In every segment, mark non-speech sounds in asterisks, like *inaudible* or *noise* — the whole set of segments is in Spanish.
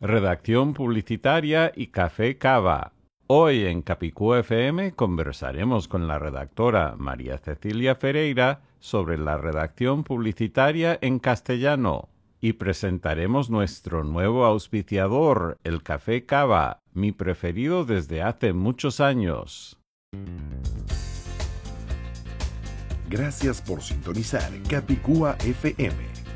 redacción publicitaria y café cava. Hoy en Capicú FM conversaremos con la redactora María Cecilia Ferreira sobre la redacción publicitaria en castellano y presentaremos nuestro nuevo auspiciador, el Café Cava, mi preferido desde hace muchos años. Gracias por sintonizar Capicúa FM.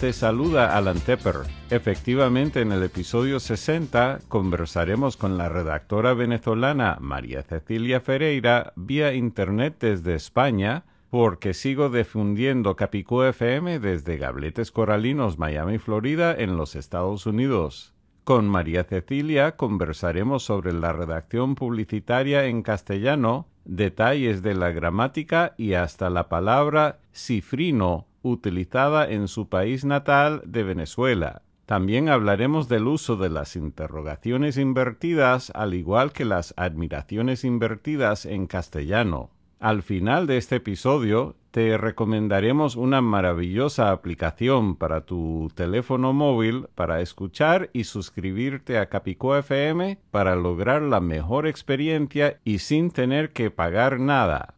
Te saluda Alan Tepper. Efectivamente, en el episodio 60 conversaremos con la redactora venezolana María Cecilia Ferreira vía internet desde España, porque sigo difundiendo Capicú FM desde Gabletes Coralinos, Miami, Florida, en los Estados Unidos. Con María Cecilia conversaremos sobre la redacción publicitaria en castellano, detalles de la gramática y hasta la palabra cifrino utilizada en su país natal de Venezuela. También hablaremos del uso de las interrogaciones invertidas, al igual que las admiraciones invertidas en castellano. Al final de este episodio te recomendaremos una maravillosa aplicación para tu teléfono móvil para escuchar y suscribirte a Capicó FM para lograr la mejor experiencia y sin tener que pagar nada.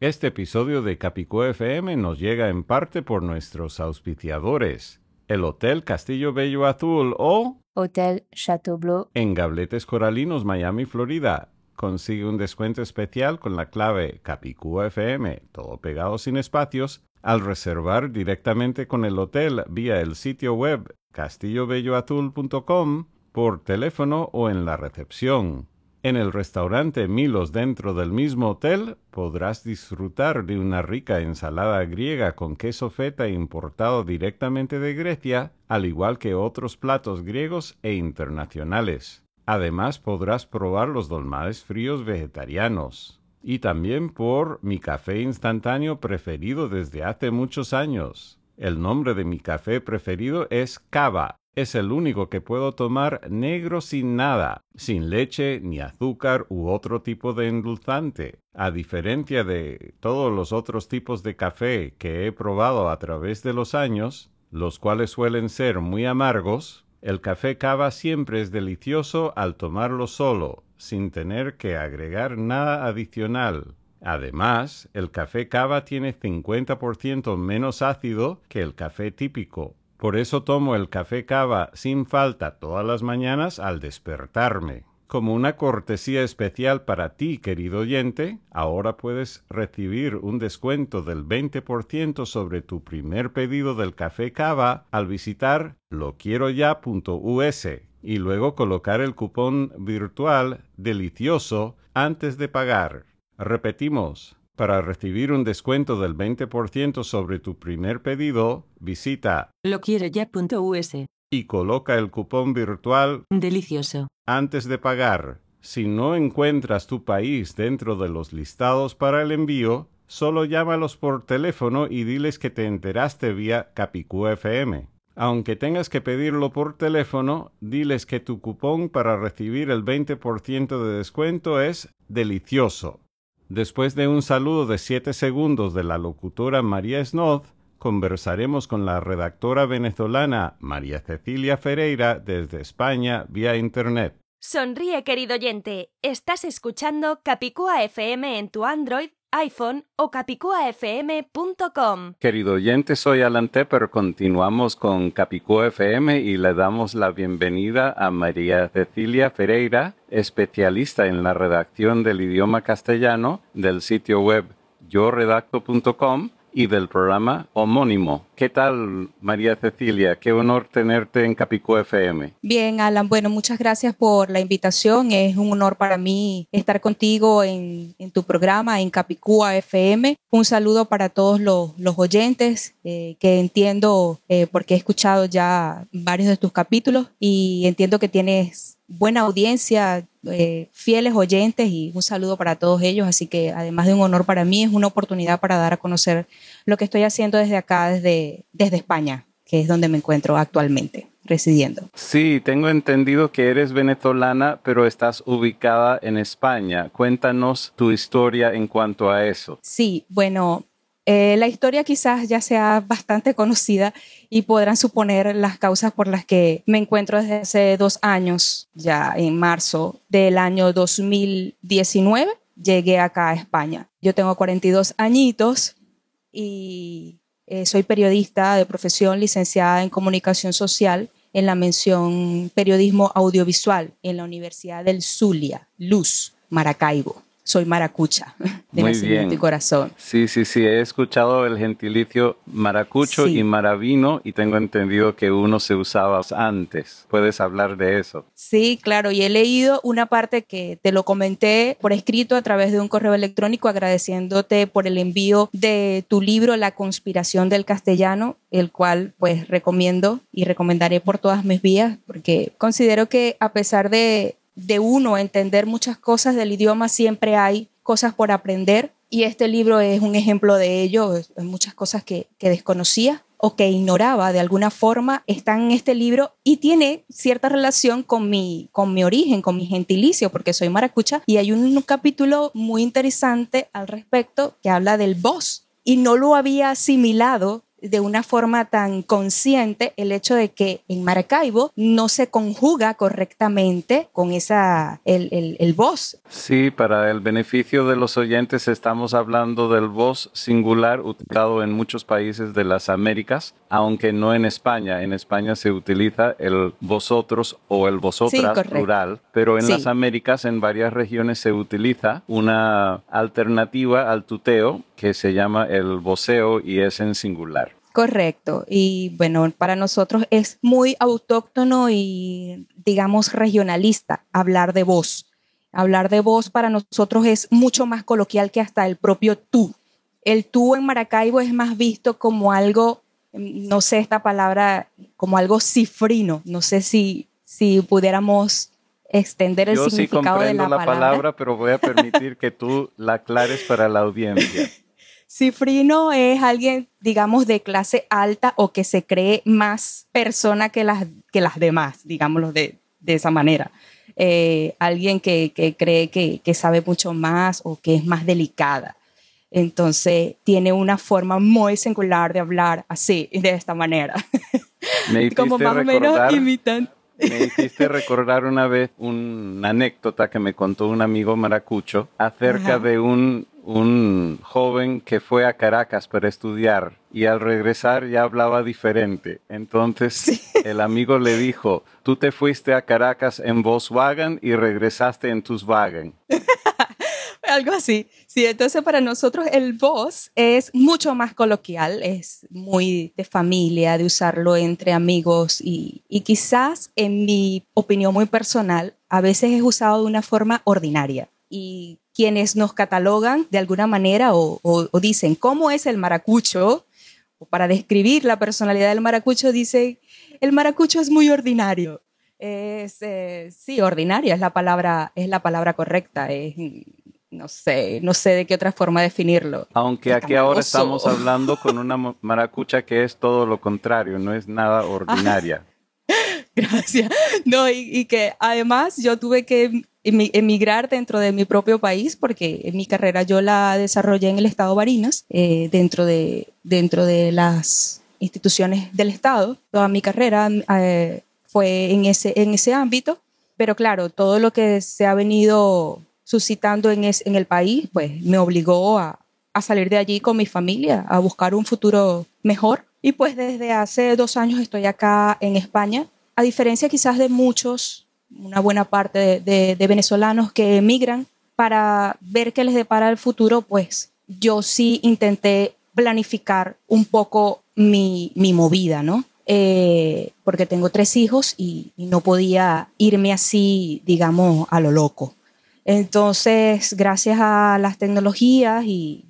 Este episodio de Capicó FM nos llega en parte por nuestros auspiciadores, el Hotel Castillo Bello Azul o Hotel Chateau Bleu en Gabletes Coralinos, Miami, Florida. Consigue un descuento especial con la clave Capicúa FM, todo pegado sin espacios, al reservar directamente con el hotel vía el sitio web castillobelloazul.com, por teléfono o en la recepción. En el restaurante Milos dentro del mismo hotel podrás disfrutar de una rica ensalada griega con queso feta importado directamente de Grecia, al igual que otros platos griegos e internacionales. Además podrás probar los dolmades fríos vegetarianos. Y también por mi café instantáneo preferido desde hace muchos años. El nombre de mi café preferido es Cava. Es el único que puedo tomar negro sin nada, sin leche ni azúcar u otro tipo de endulzante. A diferencia de todos los otros tipos de café que he probado a través de los años, los cuales suelen ser muy amargos, el café cava siempre es delicioso al tomarlo solo, sin tener que agregar nada adicional. Además, el café cava tiene 50% menos ácido que el café típico. Por eso tomo el café cava sin falta todas las mañanas al despertarme. Como una cortesía especial para ti, querido oyente, ahora puedes recibir un descuento del 20% sobre tu primer pedido del café cava al visitar loquieroya.us y luego colocar el cupón virtual delicioso antes de pagar. Repetimos, para recibir un descuento del 20% sobre tu primer pedido, visita loquieroya.us y coloca el cupón virtual Delicioso. antes de pagar. Si no encuentras tu país dentro de los listados para el envío, solo llámalos por teléfono y diles que te enteraste vía Capicú FM. Aunque tengas que pedirlo por teléfono, diles que tu cupón para recibir el 20% de descuento es delicioso. Después de un saludo de 7 segundos de la locutora María Snoth, conversaremos con la redactora venezolana María Cecilia Ferreira desde España vía Internet. Sonríe, querido oyente. Estás escuchando Capicúa FM en tu Android, iPhone o capicuafm.com. Querido oyente, soy Alan Tepper. Continuamos con Capicúa FM y le damos la bienvenida a María Cecilia Ferreira, especialista en la redacción del idioma castellano del sitio web yoredacto.com y del programa homónimo. ¿Qué tal, María Cecilia? Qué honor tenerte en Capicú FM. Bien, Alan. Bueno, muchas gracias por la invitación. Es un honor para mí estar contigo en, tu programa, en Capicúa FM. Un saludo para todos los, oyentes eh, que entiendo, eh, porque he escuchado ya varios de tus capítulos y entiendo que tienes buena audiencia, eh, fieles oyentes y un saludo para todos ellos. Así que además de un honor para mí, es una oportunidad para dar a conocer lo que estoy haciendo desde acá, desde, desde España, que es donde me encuentro actualmente residiendo. Sí, tengo entendido que eres venezolana, pero estás ubicada en España. Cuéntanos tu historia en cuanto a eso. Sí, bueno, eh, la historia quizás ya sea bastante conocida y podrán suponer las causas por las que me encuentro desde hace dos años, ya en marzo del año 2019, llegué acá a España. Yo tengo 42 añitos y eh, soy periodista de profesión licenciada en comunicación social en la mención periodismo audiovisual en la Universidad del Zulia, Luz, Maracaibo soy maracucha *laughs* de Muy bien. y corazón. Sí, sí, sí, he escuchado el gentilicio maracucho y maravino y tengo entendido que uno se usaba antes. ¿Puedes hablar de eso? Sí, claro, y he leído una parte que te lo comenté por escrito a través de un correo electrónico agradeciéndote por el envío de tu libro La conspiración del castellano, el cual pues recomiendo y recomendaré por todas mis vías porque considero que a pesar de de uno entender muchas cosas del idioma, siempre hay cosas por aprender. Y este libro es un ejemplo de ello, muchas cosas que, desconocía o que ignoraba. De alguna forma están en este libro y tiene cierta relación con mi, con mi origen, con mi gentilicio, porque soy maracucha. Y hay un, capítulo muy interesante al respecto que habla del voz y no lo había asimilado de una forma tan consciente el hecho de que en Maracaibo no se conjuga correctamente con esa, el, el, el voz. Sí, para el beneficio de los oyentes estamos hablando del voz singular utilizado en muchos países de las Américas, aunque no en España. En España se utiliza el vosotros o el vosotras plural, pero en las Américas, en varias regiones se utiliza una alternativa al tuteo que se llama el voceo y es en singular. Correcto. Y bueno, para nosotros es muy autóctono y, digamos, regionalista hablar de voz. Hablar de voz para nosotros es mucho más coloquial que hasta el propio tú. El tú en Maracaibo es más visto como algo, no sé esta palabra, como algo cifrino. No sé si, si pudiéramos extender el significado de la, la palabra, pero voy a permitir que tú la aclares para la audiencia. *laughs* Cifrino es alguien, digamos, de clase alta o que se cree más persona que las, que las demás, digámoslo de, de esa manera. Eh, alguien que, que cree que, que, sabe mucho más o que es más delicada. Entonces, tiene una forma muy singular de hablar así, de esta manera. Me *laughs* Como más o menos imitan. Me hiciste recordar una vez una anécdota que me contó un amigo maracucho acerca de un un joven que fue a Caracas para estudiar y al regresar ya hablaba diferente. Entonces el amigo le dijo, tú te fuiste a Caracas en Volkswagen y regresaste en tus wagon. *laughs* Algo así. Sí, entonces para nosotros el voz es mucho más coloquial, es muy de familia, de usarlo entre amigos y, y quizás en mi opinión muy personal, a veces es usado de una forma ordinaria. Y quienes nos catalogan de alguna manera o, dicen cómo es el maracucho, o para describir la personalidad del maracucho, dicen, el maracucho es muy ordinario. Es, eh, sí, ordinaria es la palabra, es la palabra correcta. no sé, no sé de qué otra forma definirlo. Aunque aquí ahora estamos hablando con una maracucha que es todo lo contrario, no es nada ordinaria. *laughs* Gracias. No, y, que además yo tuve que emigrar dentro de mi propio país porque mi carrera yo la desarrollé en el estado Barinas, eh, dentro, de, dentro de las instituciones del estado. Toda mi carrera eh, fue en ese, en ese ámbito, pero claro, todo lo que se ha venido suscitando en, en el país, pues me obligó a, a salir de allí con mi familia, a buscar un futuro mejor. Y pues desde hace dos años estoy acá en España, a diferencia quizás de muchos una buena parte de, venezolanos que emigran para ver qué les depara el futuro, pues yo sí intenté planificar un poco mi, mi movida, ¿no? Eh, porque tengo tres hijos y, y, no podía irme así, digamos, a lo loco. Entonces, gracias a las tecnologías y,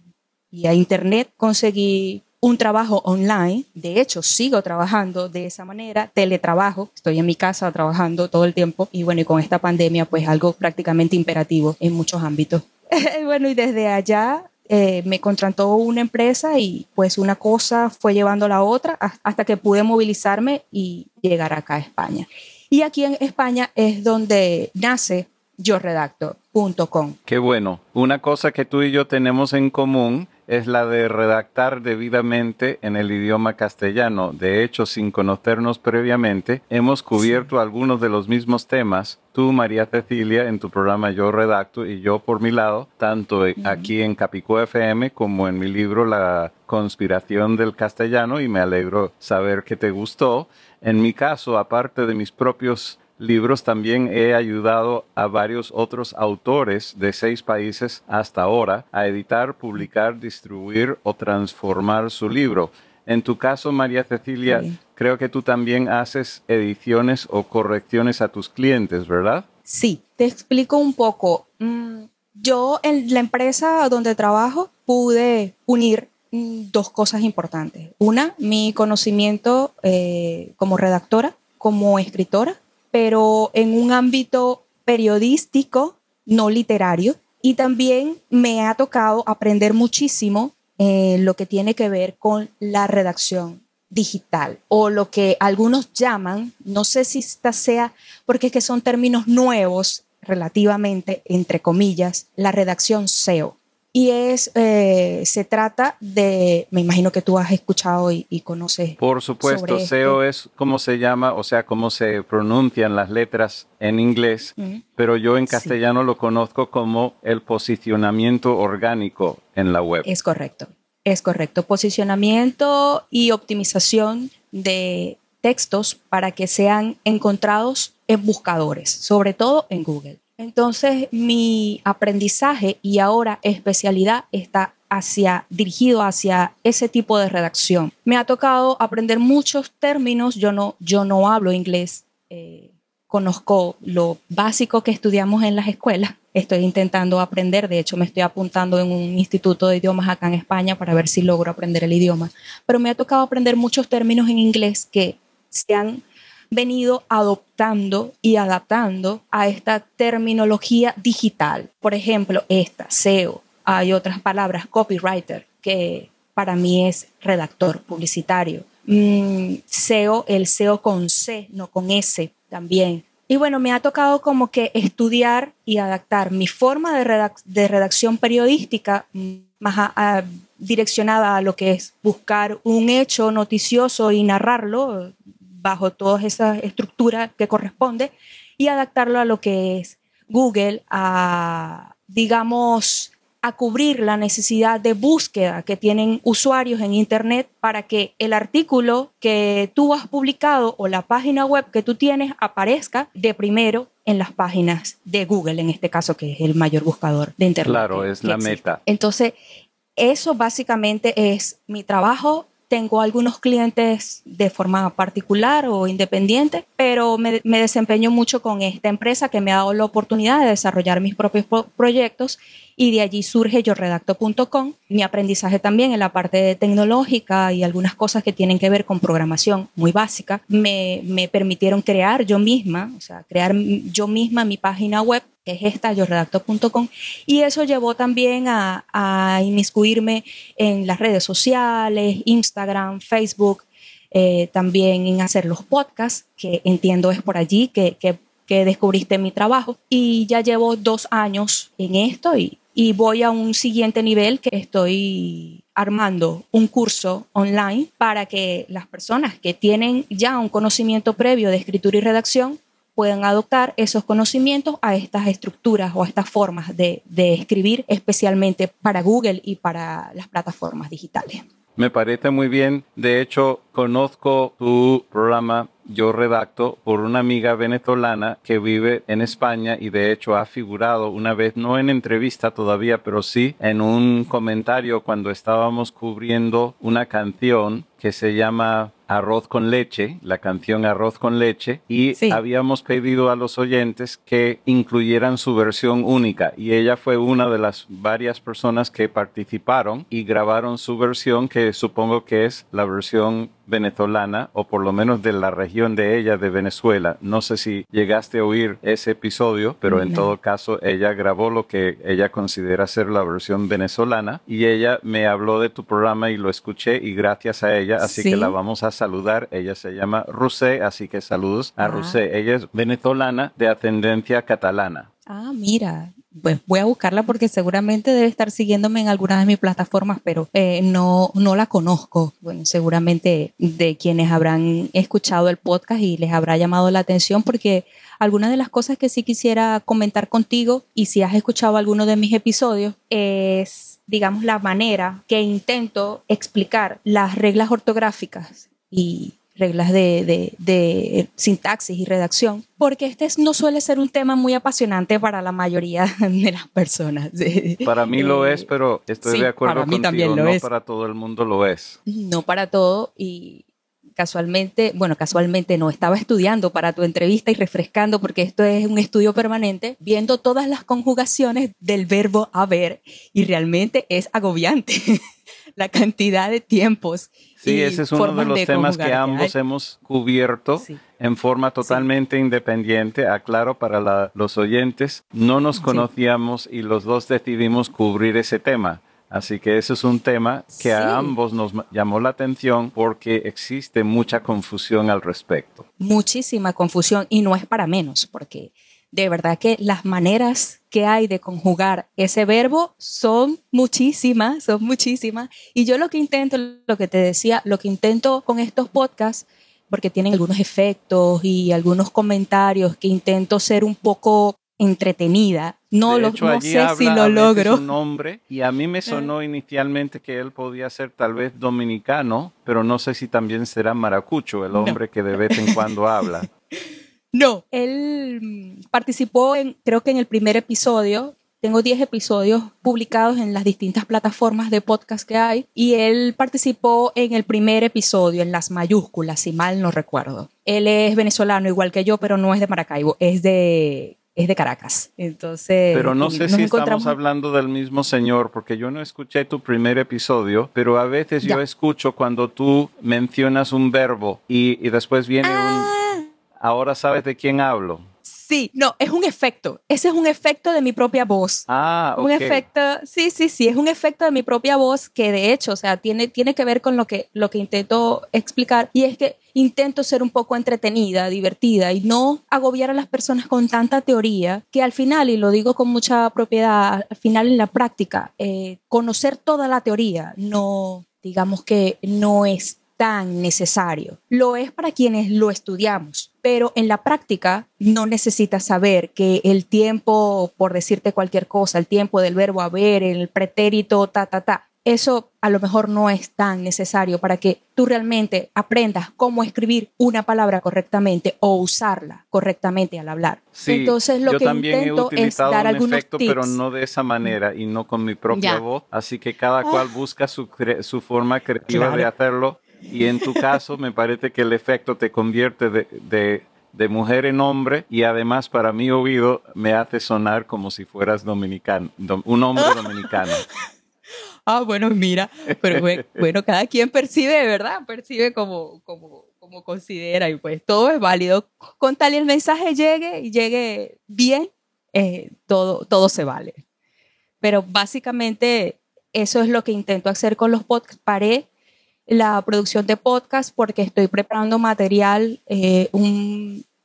y a Internet, conseguí un trabajo online. De hecho, sigo trabajando de esa manera, teletrabajo. Estoy en mi casa trabajando todo el tiempo y bueno, y con esta pandemia, pues algo prácticamente imperativo en muchos ámbitos. *laughs* bueno, y desde allá eh, me contrató una empresa y pues una cosa fue llevando la otra hasta que pude movilizarme y llegar acá a España. Y aquí en España es donde nace yo redacto.com. Qué bueno. Una cosa que tú y yo tenemos en común es la de redactar debidamente en el idioma castellano. De hecho, sin conocernos previamente, hemos cubierto sí. algunos de los mismos temas. Tú, María Cecilia, en tu programa Yo Redacto y yo por mi lado, tanto uh -huh. aquí en Capicú FM como en mi libro La conspiración del castellano y me alegro saber que te gustó. En mi caso, aparte de mis propios libros también he ayudado a varios otros autores de seis países hasta ahora a editar, publicar, distribuir o transformar su libro. En tu caso, María Cecilia, sí. creo que tú también haces ediciones o correcciones a tus clientes, ¿verdad? Sí, te explico un poco. Mm, yo en la empresa donde trabajo pude unir mm, dos cosas importantes. Una, mi conocimiento eh, como redactora, como escritora, pero en un ámbito periodístico, no literario. Y también me ha tocado aprender muchísimo eh, lo que tiene que ver con la redacción digital o lo que algunos llaman, no sé si esta sea, porque es que son términos nuevos relativamente, entre comillas, la redacción SEO y es eh, se trata de me imagino que tú has escuchado y, y conoces por supuesto SEO es como se llama o sea cómo se pronuncian las letras en inglés pero yo en castellano sí. lo conozco como el posicionamiento orgánico en la web. Es correcto es correcto. Posicionamiento y optimización de textos para que sean encontrados en buscadores sobre todo en Google entonces, mi aprendizaje y ahora especialidad está hacia, dirigido hacia ese tipo de redacción. Me ha tocado aprender muchos términos, yo no, yo no hablo inglés, eh, conozco lo básico que estudiamos en las escuelas, estoy intentando aprender, de hecho me estoy apuntando en un instituto de idiomas acá en España para ver si logro aprender el idioma, pero me ha tocado aprender muchos términos en inglés que se han venido adoptando y adaptando a esta terminología digital. Por ejemplo, esta, SEO. Hay otras palabras, copywriter, que para mí es redactor publicitario. Mm, SEO, el SEO con C, no con S también. Y bueno, me ha tocado como que estudiar y adaptar mi forma de, redac de redacción periodística mm, más direccionada a lo que es buscar un hecho noticioso y narrarlo bajo toda esa estructura que corresponde y adaptarlo a lo que es Google, a, digamos, a cubrir la necesidad de búsqueda que tienen usuarios en Internet para que el artículo que tú has publicado o la página web que tú tienes aparezca de primero en las páginas de Google, en este caso, que es el mayor buscador de Internet. Claro, es la existe. meta. Entonces, eso básicamente es mi trabajo tengo algunos clientes de forma particular o independiente, pero me, desempeño mucho con esta empresa que me ha dado la oportunidad de desarrollar mis propios pro proyectos y de allí surge yoredacto.com. Mi aprendizaje también en la parte tecnológica y algunas cosas que tienen que ver con programación muy básica me, me permitieron crear yo misma, o sea, crear yo misma mi página web que es esta, yoredacto.com, y eso llevó también a, a, inmiscuirme en las redes sociales, Instagram, Facebook, eh, también en hacer los podcasts, que entiendo es por allí que, que, que, descubriste mi trabajo, y ya llevo dos años en esto y, y voy a un siguiente nivel que estoy armando un curso online para que las personas que tienen ya un conocimiento previo de escritura y redacción puedan adoptar esos conocimientos a estas estructuras o a estas formas de, de, escribir, especialmente para Google y para las plataformas digitales. Me parece muy bien. De hecho, conozco tu programa yo redacto por una amiga venezolana que vive en España y de hecho ha figurado una vez, no en entrevista todavía, pero sí en un comentario cuando estábamos cubriendo una canción que se llama Arroz con leche, la canción Arroz con leche, y Sí. habíamos pedido a los oyentes que incluyeran su versión única y ella fue una de las varias personas que participaron y grabaron su versión que supongo que es la versión venezolana o por lo menos de la región de ella de Venezuela. No sé si llegaste a oír ese episodio, pero en No. todo caso ella grabó lo que ella considera ser la versión venezolana y ella me habló de tu programa y lo escuché y gracias a ella, así Sí. que la vamos a saludar. Ella se llama Rusé, así que saludos a Ah. Rusé. Ella es venezolana de ascendencia catalana. Ah, mira, pues voy a buscarla porque seguramente debe estar siguiéndome en alguna de mis plataformas, pero eh, no, no la conozco. Bueno, seguramente de quienes habrán escuchado el podcast y les habrá llamado la atención porque algunas de las cosas que sí quisiera comentar contigo y si has escuchado alguno de mis episodios es, digamos, la manera que intento explicar las reglas ortográficas y reglas de, de- de sintaxis y redacción, porque este es- no suele ser un tema muy apasionante para la mayoría *laughs* de las personas. *laughs* Para mí lo Eh, es, pero estoy sí, de acuerdo para mí contigo, también lo no es. para todo el mundo lo es. no para todo y casualmente, bueno, casualmente no, estaba estudiando para tu entrevista y refrescando porque esto es un estudio permanente, viendo todas las conjugaciones del verbo haber y realmente es agobiante *laughs* la cantidad de tiempos. Sí, ese es uno de los temas que ambos hay. hemos cubierto Sí. en forma totalmente independiente. Aclaro para la- los oyentes, no nos Sí. conocíamos y los dos decidimos cubrir ese tema. Así que ese es un tema que Sí. a ambos nos llamó la atención porque existe mucha confusión al respecto. muchísima confusión y no es para menos, porque de verdad que las maneras que hay de conjugar ese verbo son muchísimas, son muchísimas. Y yo lo que intento, lo que te decía, lo que intento con estos podcasts, porque tienen algunos efectos y algunos comentarios que intento ser un poco entretenida. No, de lo, hecho, no allí sé habla si lo logro. un nombre y a mí me sonó inicialmente que él podía ser tal vez dominicano, pero no sé si también será maracucho, el No. hombre que de vez en cuando habla. *laughs* No, él mm, participó en, creo que en el primer episodio. Tengo 10 episodios publicados en las distintas plataformas de podcast que hay y él participó en el primer episodio, en las mayúsculas, si mal no recuerdo. Él es venezolano igual que yo, pero no es de Maracaibo, es de, es de Caracas. Entonces, Pero no sé si encontramos- estamos hablando del mismo señor, porque yo no escuché tu primer episodio, pero a veces yo escucho cuando tú mencionas un verbo y, y después viene un... Ah, Ahora sabes de quién hablo. sí, no, es un efecto. Ese es un efecto de mi propia voz. Ah, ok. Un efecto, sí, sí, sí, es un efecto de mi propia voz que de hecho, o sea, tiene, tiene que ver con lo que, lo que intento explicar y es que intento ser un poco entretenida, divertida y no agobiar a las personas con tanta teoría que al final, y lo digo con mucha propiedad, al final en la práctica, eh, conocer toda la teoría no, digamos que no es tan necesario. Lo es para quienes lo estudiamos, pero en la práctica no necesitas saber que el tiempo, por decirte cualquier cosa, el tiempo del verbo haber, el pretérito, ta, ta, ta, eso a lo mejor no es tan necesario para que tú realmente aprendas cómo escribir una palabra correctamente o usarla correctamente al hablar. Sí, Entonces lo yo que también he intento es utilizado dar un algunos efecto, tips. pero no de esa manera y no con mi propia Ya. voz. Así que cada cual busca su, cre- su forma creativa Claro. de hacerlo. Y en tu caso, me parece que el efecto te convierte de, de- de mujer en hombre y además para mi oído me hace sonar como si fueras dominicano, dom- un hombre *laughs* dominicano. Ah, bueno, mira, pero bue- *laughs* bueno, cada quien percibe, ¿verdad? Percibe como, como, como considera y pues todo es válido. Con tal y el mensaje llegue y llegue bien, eh, todo, todo se vale. Pero básicamente eso es lo que intento hacer con los podcasts. Paré la producción de podcast porque estoy preparando material eh,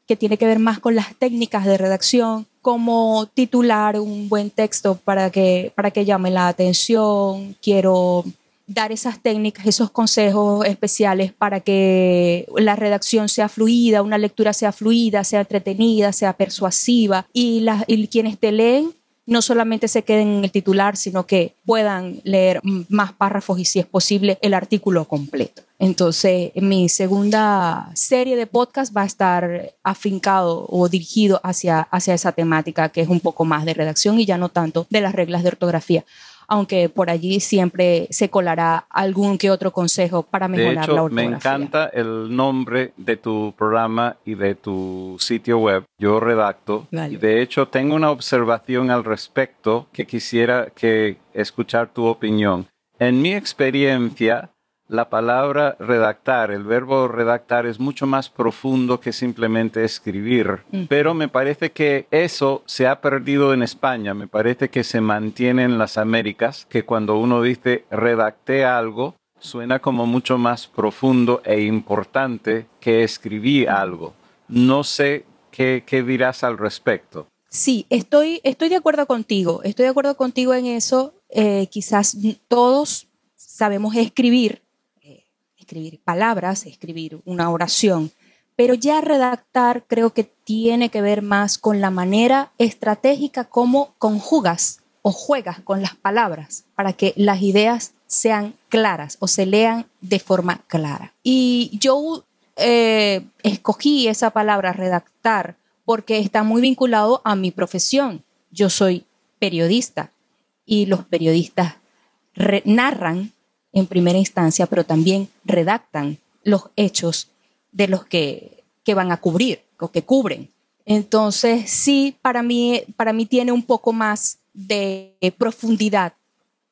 que tiene que ver más con las técnicas de redacción, cómo titular un buen texto para que, para que llame la atención. Quiero dar esas técnicas, esos consejos especiales para que la redacción sea fluida, una lectura sea fluida, sea entretenida, sea persuasiva y, las y quienes te leen no solamente se queden en el titular, sino que puedan leer más párrafos y si es posible el artículo completo. Entonces, mi segunda serie de podcast va a estar afincado o dirigido hacia, hacia esa temática, que es un poco más de redacción y ya no tanto de las reglas de ortografía aunque por allí siempre se colará algún que otro consejo para mejorar de hecho, la ortografía. Me encanta el nombre de tu programa y de tu sitio web. Yo redacto. Vale. Y de hecho, tengo una observación al respecto que quisiera que escuchar tu opinión. En mi experiencia, la palabra redactar, el verbo redactar es mucho más profundo que simplemente escribir, pero me parece que eso se ha perdido en España, me parece que se mantiene en las Américas, que cuando uno dice redacté algo, suena como mucho más profundo e importante que escribí algo. No sé qué, qué dirás al respecto. Sí, estoy, estoy de acuerdo contigo, estoy de acuerdo contigo en eso. Eh, quizás todos sabemos escribir, escribir palabras, escribir una oración, pero ya redactar creo que tiene que ver más con la manera estratégica como conjugas o juegas con las palabras para que las ideas sean claras o se lean de forma clara. Y yo eh, escogí esa palabra redactar porque está muy vinculado a mi profesión. Yo soy periodista y los periodistas narran en primera instancia, pero también redactan los hechos de los que, que van a cubrir o que cubren. Entonces, sí, para mí, para mí tiene un poco más de profundidad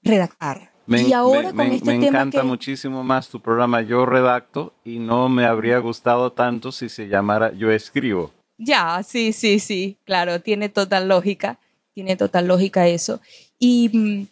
redactar. Me, y ahora me, con me, este me tema encanta que- muchísimo más tu programa Yo Redacto y no me habría gustado tanto si se llamara Yo Escribo. Ya, sí, sí, sí, claro, tiene total lógica, tiene total lógica eso. Y mm,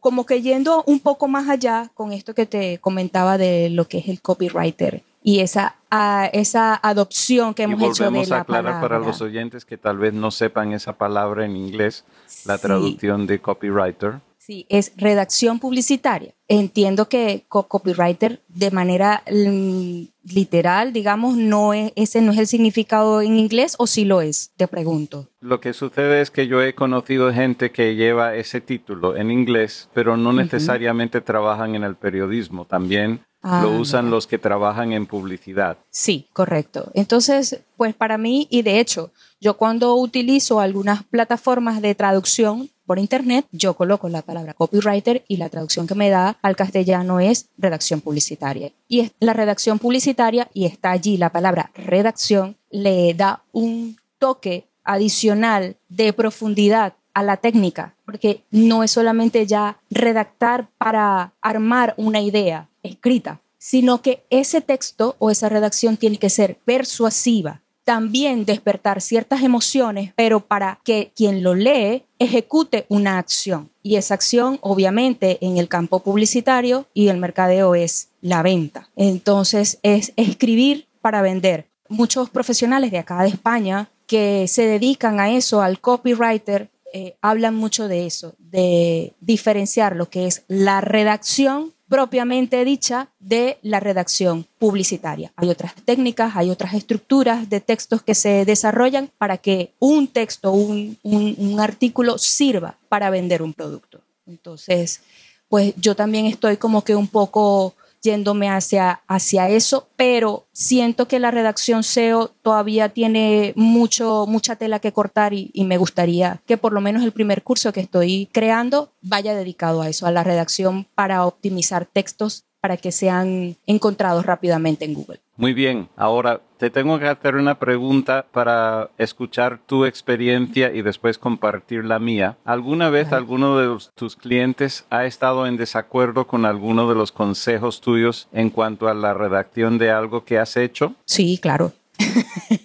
como que yendo un poco más allá con esto que te comentaba de lo que es el copywriter y esa, a- esa adopción que Y hemos hecho de volvemos a la aclarar para los oyentes que tal vez no sepan esa palabra en inglés, la Sí. traducción de copywriter. Sí, es redacción publicitaria. Entiendo que co- copywriter de manera mm, literal, digamos, no es, ese no es el significado en inglés o sí lo es, te pregunto. Lo que sucede es que yo he conocido gente que lleva ese título en inglés, pero no necesariamente trabajan en el periodismo. También Ah, lo usan mira. los que trabajan en publicidad. Sí, correcto. Entonces, pues para mí, y de hecho, yo cuando utilizo algunas plataformas de traducción por internet, yo coloco la palabra copywriter y la traducción que me da al castellano es redacción publicitaria. Y es la redacción publicitaria y está allí la palabra redacción, le da un toque adicional de profundidad a la técnica, porque no es solamente ya redactar para armar una idea escrita, sino que ese texto o esa redacción tiene que ser persuasiva, también despertar ciertas emociones, pero para que quien lo lee ejecute una acción. Y esa acción, obviamente, en el campo publicitario y el mercadeo es la venta. Entonces, es escribir para vender. Muchos profesionales de acá de España que se dedican a eso, al copywriter, eh, hablan mucho de eso, de diferenciar lo que es la redacción propiamente dicha de la redacción publicitaria. Hay otras técnicas, hay otras estructuras de textos que se desarrollan para que un texto, un, un, artículo sirva para vender un producto. Entonces, pues yo también estoy como que un poco yéndome hacia, hacia eso, pero siento que la redacción SEO todavía tiene mucho, mucha tela que cortar y, y me gustaría que por lo menos el primer curso que estoy creando vaya dedicado a eso, a la redacción para optimizar textos para que sean encontrados rápidamente en Google. Muy bien, ahora te tengo que hacer una pregunta para escuchar tu experiencia y después compartir la mía. ¿Alguna vez alguno de los- tus clientes ha estado en desacuerdo con alguno de los consejos tuyos en cuanto a la redacción de algo que has hecho? Sí, claro.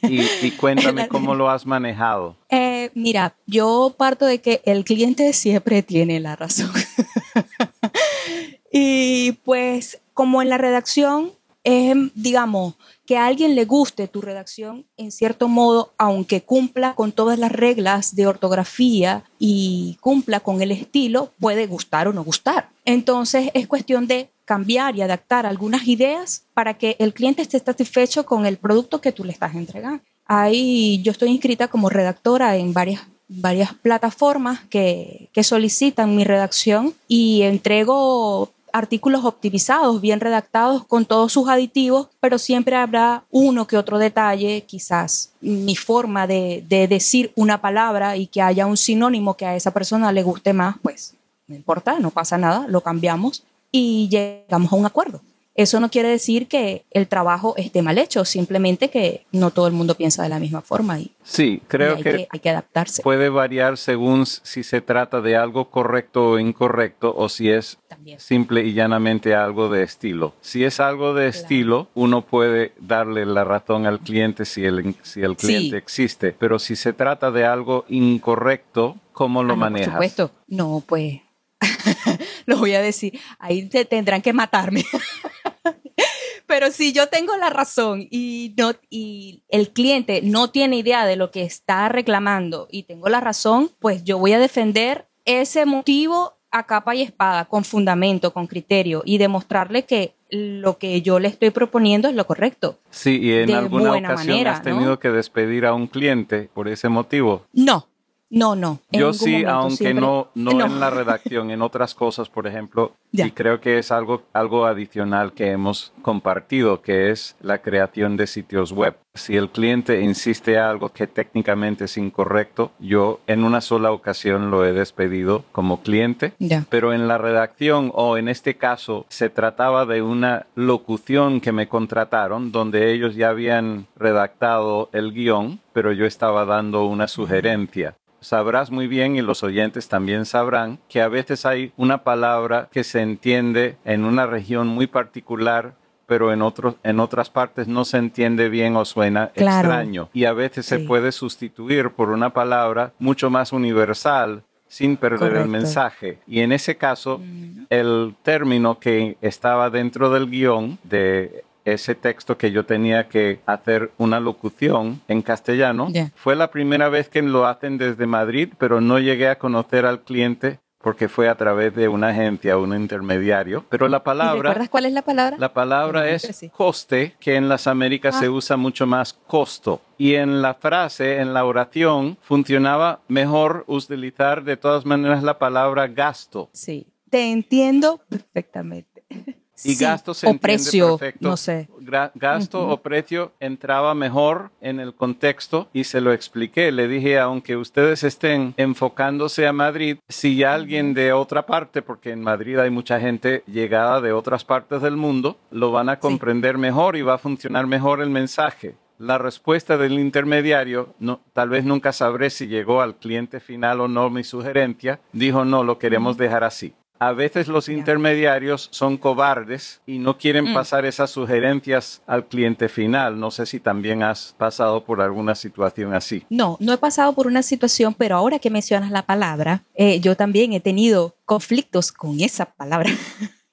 Y, y *laughs* cuéntame cómo lo has manejado. Eh, mira, yo parto de que el cliente siempre tiene la razón. *laughs* y pues como en la redacción, es, digamos, que a alguien le guste tu redacción, en cierto modo, aunque cumpla con todas las reglas de ortografía y cumpla con el estilo, puede gustar o no gustar. Entonces es cuestión de cambiar y adaptar algunas ideas para que el cliente esté satisfecho con el producto que tú le estás entregando. Ahí yo estoy inscrita como redactora en varias varias plataformas que, que solicitan mi redacción y entrego artículos optimizados, bien redactados, con todos sus aditivos, pero siempre habrá uno que otro detalle, quizás mi forma de, de, decir una palabra y que haya un sinónimo que a esa persona le guste más, pues no importa, no pasa nada, lo cambiamos y llegamos a un acuerdo. Eso no quiere decir que el trabajo esté mal hecho, simplemente que no todo el mundo piensa de la misma forma y, sí, creo y hay, que, que, hay que adaptarse. puede variar según si se trata de algo correcto o incorrecto o si es También. simple y llanamente algo de estilo. Si es algo de Claro. estilo, uno puede darle la razón al cliente si el, si el Sí. cliente existe, pero si se trata de algo incorrecto, ¿cómo lo Ah, no, manejas? Por supuesto. No, pues *laughs* lo voy a decir. Ahí te tendrán que matarme. *laughs* Pero si yo tengo la razón y, no, y el cliente no tiene idea de lo que está reclamando y tengo la razón, pues yo voy a defender ese motivo a capa y espada, con fundamento, con criterio y demostrarle que lo que yo le estoy proponiendo es lo correcto. Sí, y en de alguna ocasión manera, has tenido ¿no? que despedir a un cliente por ese motivo. No, no, no. en Yo sí, momento, aunque no, no, No. en la redacción, en otras cosas, por ejemplo, Ya. y creo que es algo, algo adicional que hemos compartido, que es la creación de sitios web. Si el cliente insiste algo que técnicamente es incorrecto, yo en una sola ocasión lo he despedido como cliente, Ya. pero en la redacción o en este caso se trataba de una locución que me contrataron donde ellos ya habían redactado el guion, pero yo estaba dando una sugerencia. Sabrás muy bien y los oyentes también sabrán que a veces hay una palabra que se entiende en una región muy particular pero en, otros, en otras partes no se entiende bien o suena Claro. extraño. Y a veces se puede sustituir por una palabra mucho más universal sin perder el mensaje. Y en ese caso, el término que estaba dentro del guion de ese texto que yo tenía que hacer una locución en castellano, fue la primera vez que lo hacen desde Madrid, pero no llegué a conocer al cliente porque fue a través de una agencia, un intermediario. Pero la ¿Y palabra... recuerdas cuál es la palabra? La palabra es sí. coste, que en las Américas Ah. se usa mucho más costo. Y en la frase, en la oración, funcionaba mejor utilizar de todas maneras la palabra gasto. Sí, te entiendo perfectamente. *laughs* Y Sí, gasto se o precio, perfecto. no sé. Gra- gasto o precio entraba mejor en el contexto y se lo expliqué. Le dije, aunque ustedes estén enfocándose a Madrid, si alguien de otra parte, porque en Madrid hay mucha gente llegada de otras partes del mundo, lo van a comprender mejor y va a funcionar mejor el mensaje. La respuesta del intermediario, no, tal vez nunca sabré si llegó al cliente final o no mi sugerencia, dijo no, lo queremos dejar así. A veces los intermediarios son cobardes y no quieren Mm. pasar esas sugerencias al cliente final. No sé si también has pasado por alguna situación así. No, no he pasado por una situación, pero ahora que mencionas la palabra, eh, yo también he tenido conflictos con esa palabra. *laughs*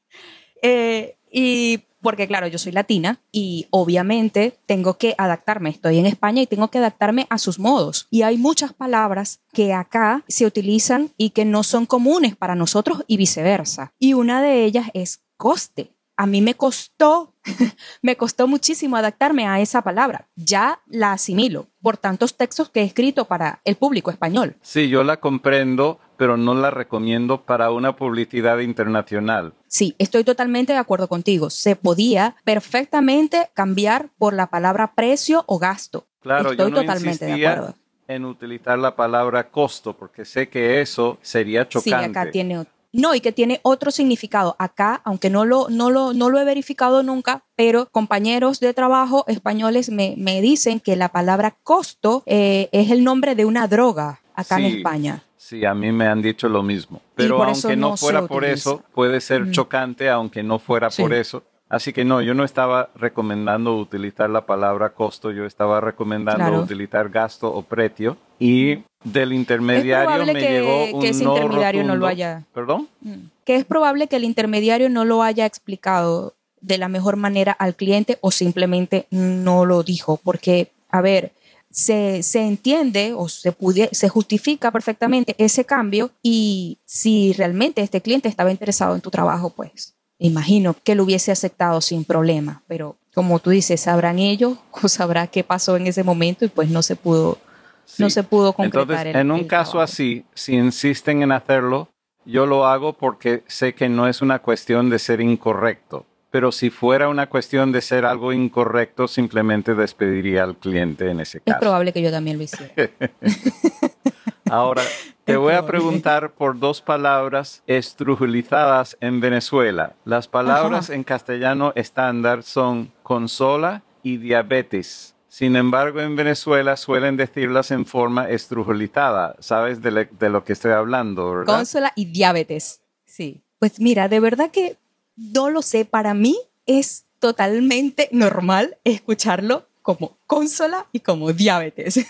Eh, y porque claro, yo soy latina y obviamente tengo que adaptarme. Estoy en España y tengo que adaptarme a sus modos. Y hay muchas palabras que acá se utilizan y que no son comunes para nosotros y viceversa. Y una de ellas es coste. A mí me costó, *laughs* me costó muchísimo adaptarme a esa palabra. Ya la asimilo por tantos textos que he escrito para el público español. Sí, yo la comprendo, pero no la recomiendo para una publicidad internacional. Sí, estoy totalmente de acuerdo contigo. Se podía perfectamente cambiar por la palabra precio o gasto. Claro, estoy yo no totalmente de acuerdo. en utilizar la palabra costo, porque sé que eso sería Sí, chocante. acá tiene otro. No, y que tiene otro significado. Acá, aunque no lo, no lo, no lo he verificado nunca, pero compañeros de trabajo españoles me, me dicen que la palabra costo eh, es el nombre de una droga acá en Sí. España. Sí, a mí me han dicho lo mismo. Pero aunque no, fuera por utiliza. eso, puede ser Mm. chocante, aunque no fuera Sí. por eso. Así que no, yo no estaba recomendando utilizar la palabra costo, yo estaba recomendando Claro. utilizar gasto o precio. Y del intermediario me que- llegó un que ese no intermediario no lo haya- ¿Perdón? Mm. Que es probable que el intermediario no lo haya explicado de la mejor manera al cliente o simplemente no lo dijo. Porque, a ver, se, se entiende o se, se justifica perfectamente ese cambio y si realmente este cliente estaba interesado en tu trabajo, pues imagino que lo hubiese aceptado sin problema. Pero como tú dices, sabrán ellos *laughs* o sabrá qué pasó en ese momento y pues no se pudo no se pudo concretar. Entonces, el- en un el caso trabajo. así, si insisten en hacerlo, yo lo hago porque sé que no es una cuestión de ser incorrecto. Pero si fuera una cuestión de ser algo incorrecto, simplemente despediría al cliente en ese Es caso. probable que yo también lo hiciera. *laughs* Ahora, te Es voy a preguntar por dos palabras estrujulizadas en Venezuela. Las palabras Ajá. en castellano estándar son consola y diabetes. Sin embargo, en Venezuela suelen decirlas en forma estrujulizada. ¿Sabes de, de lo que estoy hablando, verdad? Consola y diabetes. Sí. Pues mira, de verdad que no lo sé. Para mí es totalmente normal escucharlo como consola y como diabetes.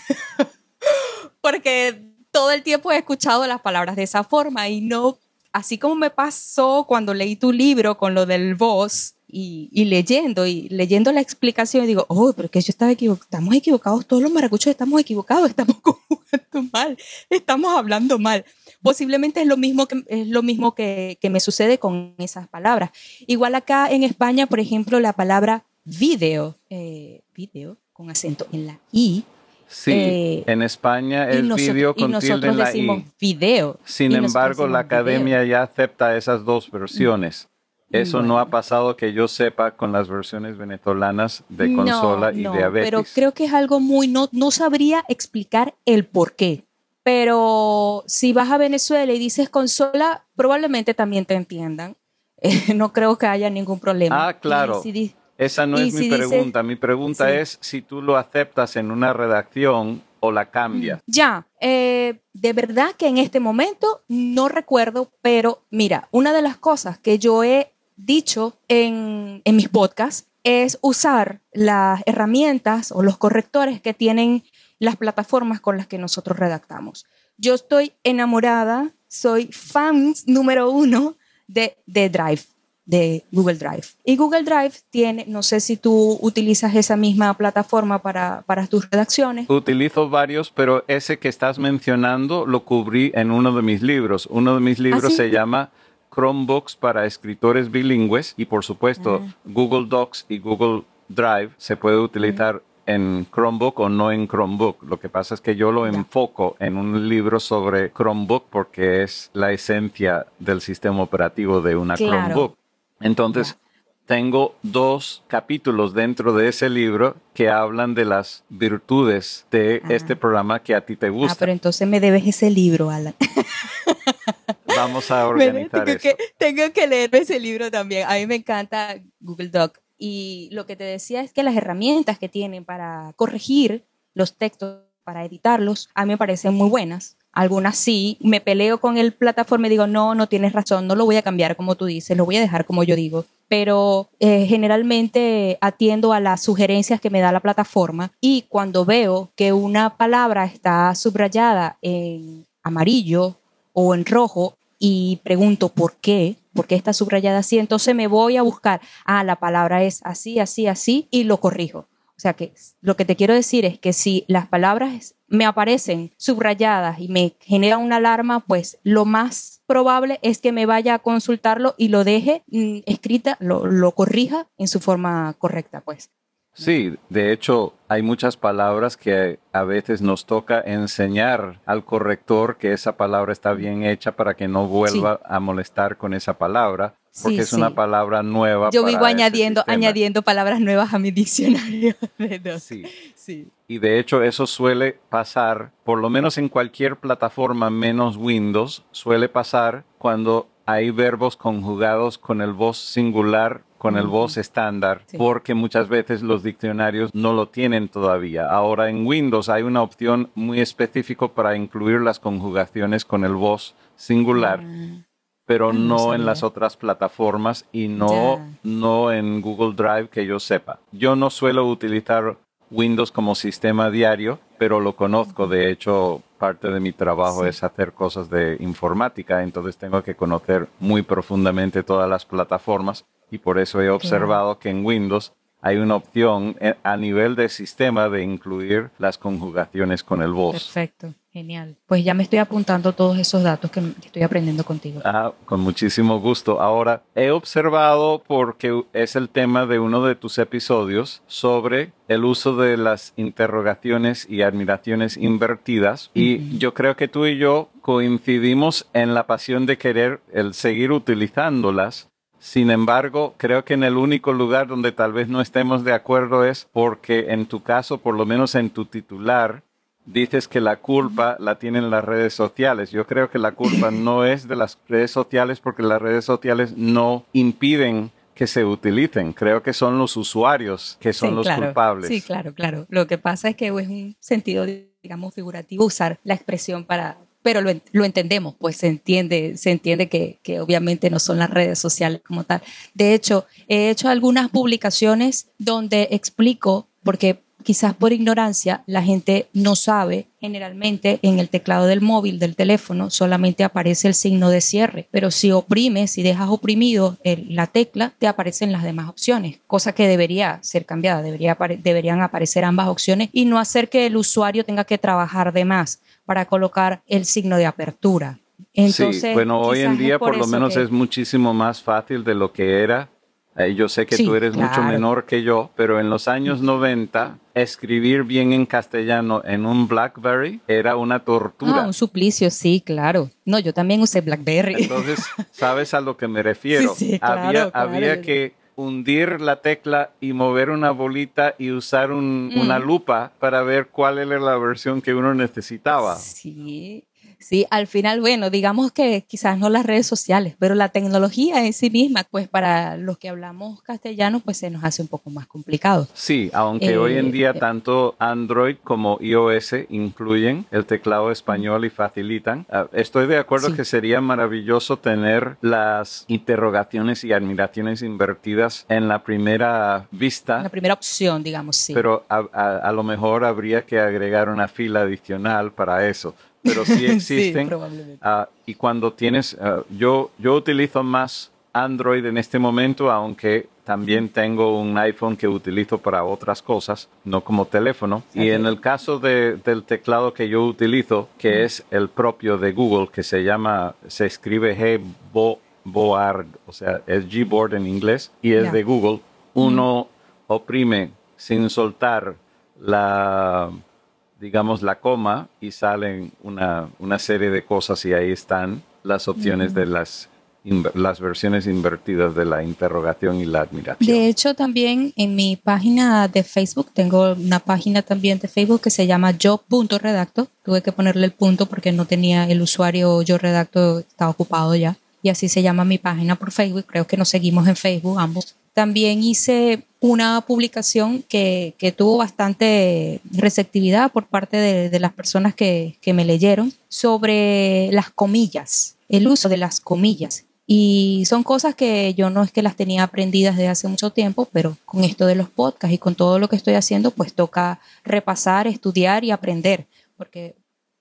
*laughs* Porque todo el tiempo he escuchado las palabras de esa forma y no, así como me pasó cuando leí tu libro con lo del voz y, y leyendo y leyendo la explicación, digo, oh, pero que yo estaba equivocado, estamos equivocados, todos los maracuchos estamos equivocados, estamos *laughs* conjugando mal, estamos hablando mal. Posiblemente es lo mismo que, es lo mismo que, que me sucede con esas palabras. Igual acá en España, por ejemplo, la palabra video, eh, video con acento en la I, Sí, Eh, en España y, el nosotros- vídeo y con tilde nosotros en la decimos I. video. Sin y embargo, la video. academia ya acepta esas dos versiones. Eso no ha pasado que yo sepa con las versiones venezolanas de consola No, y no, diabetes. Pero creo que es algo muy, no, no sabría explicar el por qué. Pero si vas a Venezuela y dices consola, probablemente también te entiendan. *laughs* Eh, no creo que haya ningún problema. Ah, claro. Si Esa no es mi si pregunta. Mi pregunta Sí. es si tú lo aceptas en una redacción o la cambias. Ya, eh, de verdad que en este momento no recuerdo, pero mira, una de las cosas que yo he dicho en, en mis podcasts es usar las herramientas o los correctores que tienen las plataformas con las que nosotros redactamos. Yo estoy enamorada, soy fan número uno de, de Drive, de Google Drive. Y Google Drive tiene, no sé si tú utilizas esa misma plataforma para, para tus redacciones. Utilizo varios, pero ese que estás mencionando lo cubrí en uno de mis libros. Uno de mis libros ¿Ah, sí? se llama Chromebooks para escritores bilingües y por supuesto Ah. Google Docs y Google Drive se puede utilizar en Chromebook o no en Chromebook. Lo que pasa es que yo lo enfoco en un libro sobre Chromebook porque es la esencia del sistema operativo de una Claro. Chromebook. Entonces, tengo dos capítulos dentro de ese libro que hablan de las virtudes de Ah. este programa que a ti te Ah, gusta. pero entonces me debes ese libro, Alan. *laughs* Vamos a *laughs* organizar tengo, eso. que, tengo que leerme ese libro también. A mí me encanta Google Doc. Y lo que te decía es que las herramientas que tienen para corregir los textos, para editarlos, a mí me parecen muy buenas. Algunas sí, me peleo con el plataforma y digo, no, no tienes razón, no lo voy a cambiar como tú dices, lo voy a dejar como yo digo. Pero eh, generalmente atiendo a las sugerencias que me da la plataforma y cuando veo que una palabra está subrayada en amarillo o en rojo y pregunto por qué, por qué está subrayada así, entonces me voy a buscar, ah, la palabra es así, así, así y lo corrijo. O sea que lo que te quiero decir es que si las palabras me aparecen subrayadas y me generan una alarma, pues lo más probable es que me vaya a consultarlo y lo deje mm, escrita, lo, lo corrija en su forma correcta, pues. Sí, de hecho, hay muchas palabras que a veces nos toca enseñar al corrector que esa palabra está bien hecha para que no vuelva a molestar con esa palabra, porque Sí, es una palabra nueva. Yo vivo añadiendo, añadiendo palabras nuevas a mi diccionario *laughs* de. Sí. Y de hecho eso suele pasar, por lo menos en cualquier plataforma menos Windows, suele pasar cuando hay verbos conjugados con el voz singular, con el voz estándar, Sí. porque muchas veces los diccionarios no lo tienen todavía. Ahora en Windows hay una opción muy específica para incluir las conjugaciones con el voz singular Ah, pero Ah, no no, en las otras plataformas y no, no en Google Drive que yo sepa. Yo no suelo utilizar Windows como sistema diario, pero lo conozco. De hecho, parte de mi trabajo Sí. es hacer cosas de informática, entonces tengo que conocer muy profundamente todas las plataformas y por eso he observado que en Windows hay una opción eh, a nivel de sistema de incluir las conjugaciones con el voz. Perfecto. Genial. Pues ya me estoy apuntando todos esos datos que estoy aprendiendo contigo. Ah, con muchísimo gusto. Ahora, he observado, porque es el tema de uno de tus episodios, sobre el uso de las interrogaciones y admiraciones invertidas. Y yo creo que tú y yo coincidimos en la pasión de querer el seguir utilizándolas. Sin embargo, creo que en el único lugar donde tal vez no estemos de acuerdo es porque en tu caso, por lo menos en tu titular, dices que la culpa la tienen las redes sociales. Yo creo que la culpa *clears throat* no es de las redes sociales porque las redes sociales no impiden que se utilicen. Creo que son los usuarios que son Sí, los claro. culpables. Sí, claro, claro. Lo que pasa es que es un sentido, digamos, figurativo usar la expresión para... Pero lo, lo entendemos, pues se entiende, se entiende que, que obviamente no son las redes sociales como tal. De hecho, he hecho algunas publicaciones donde explico, porque quizás por ignorancia la gente no sabe, generalmente en el teclado del móvil, del teléfono, solamente aparece el signo de cierre, pero si oprimes, si dejas oprimido el- la tecla, te aparecen las demás opciones, cosa que debería ser cambiada, debería deberían aparecer ambas opciones y no hacer que el usuario tenga que trabajar de más para colocar el signo de apertura. Entonces, sí, bueno, hoy en día por, lo menos que- es muchísimo más fácil de lo que era. Eh, yo sé que Sí, tú eres mucho menor que yo, pero en los años 90, escribir bien en castellano en un BlackBerry era una tortura. Ah, un suplicio, sí, claro. No, yo también usé BlackBerry. Entonces, *laughs* ¿sabes a lo que me refiero? Sí, sí, claro, había, claro. había que hundir la tecla y mover una bolita y usar un- Mm. una lupa para ver cuál era la versión que uno necesitaba. Sí, sí, al final, bueno, digamos que quizás no las redes sociales, pero la tecnología en sí misma, pues para los que hablamos castellano, pues se nos hace un poco más complicado. Sí, aunque Eh, hoy en día eh. tanto Android como iOS incluyen el teclado español y facilitan. Ah, estoy de acuerdo Sí. que sería maravilloso tener las interrogaciones y admiraciones invertidas en la primera vista. La primera opción, digamos, sí. Pero a, a- a lo mejor habría que agregar una fila adicional para eso. Pero sí *laughs* Sí, existen. probablemente. Ah, y cuando tienes, ah, yo, yo utilizo más Android en este momento, aunque también tengo un iPhone que utilizo para otras cosas, no como teléfono. Y en el caso de- del teclado que yo utilizo, que es el propio de Google, que se llama, se escribe G-Board, o sea, es Gboard en inglés, y es Ya. de Google, uno oprime sin soltar la digamos, la coma y salen una, una serie de cosas y ahí están las opciones de las, las versiones invertidas de la interrogación y la admiración. De hecho, también en mi página de Facebook, tengo una página también de Facebook que se llama yo.redacto. Tuve que ponerle el punto porque no tenía el usuario yo redacto, estaba ocupado ya. Y así se llama mi página por Facebook. Creo que nos seguimos en Facebook ambos. También hice una publicación que, que tuvo bastante receptividad por parte de, de las personas que, que me leyeron sobre las comillas, el uso de las comillas. Y son cosas que yo no es que las tenía aprendidas desde hace mucho tiempo, pero con esto de los podcasts y con todo lo que estoy haciendo, pues toca repasar, estudiar y aprender, porque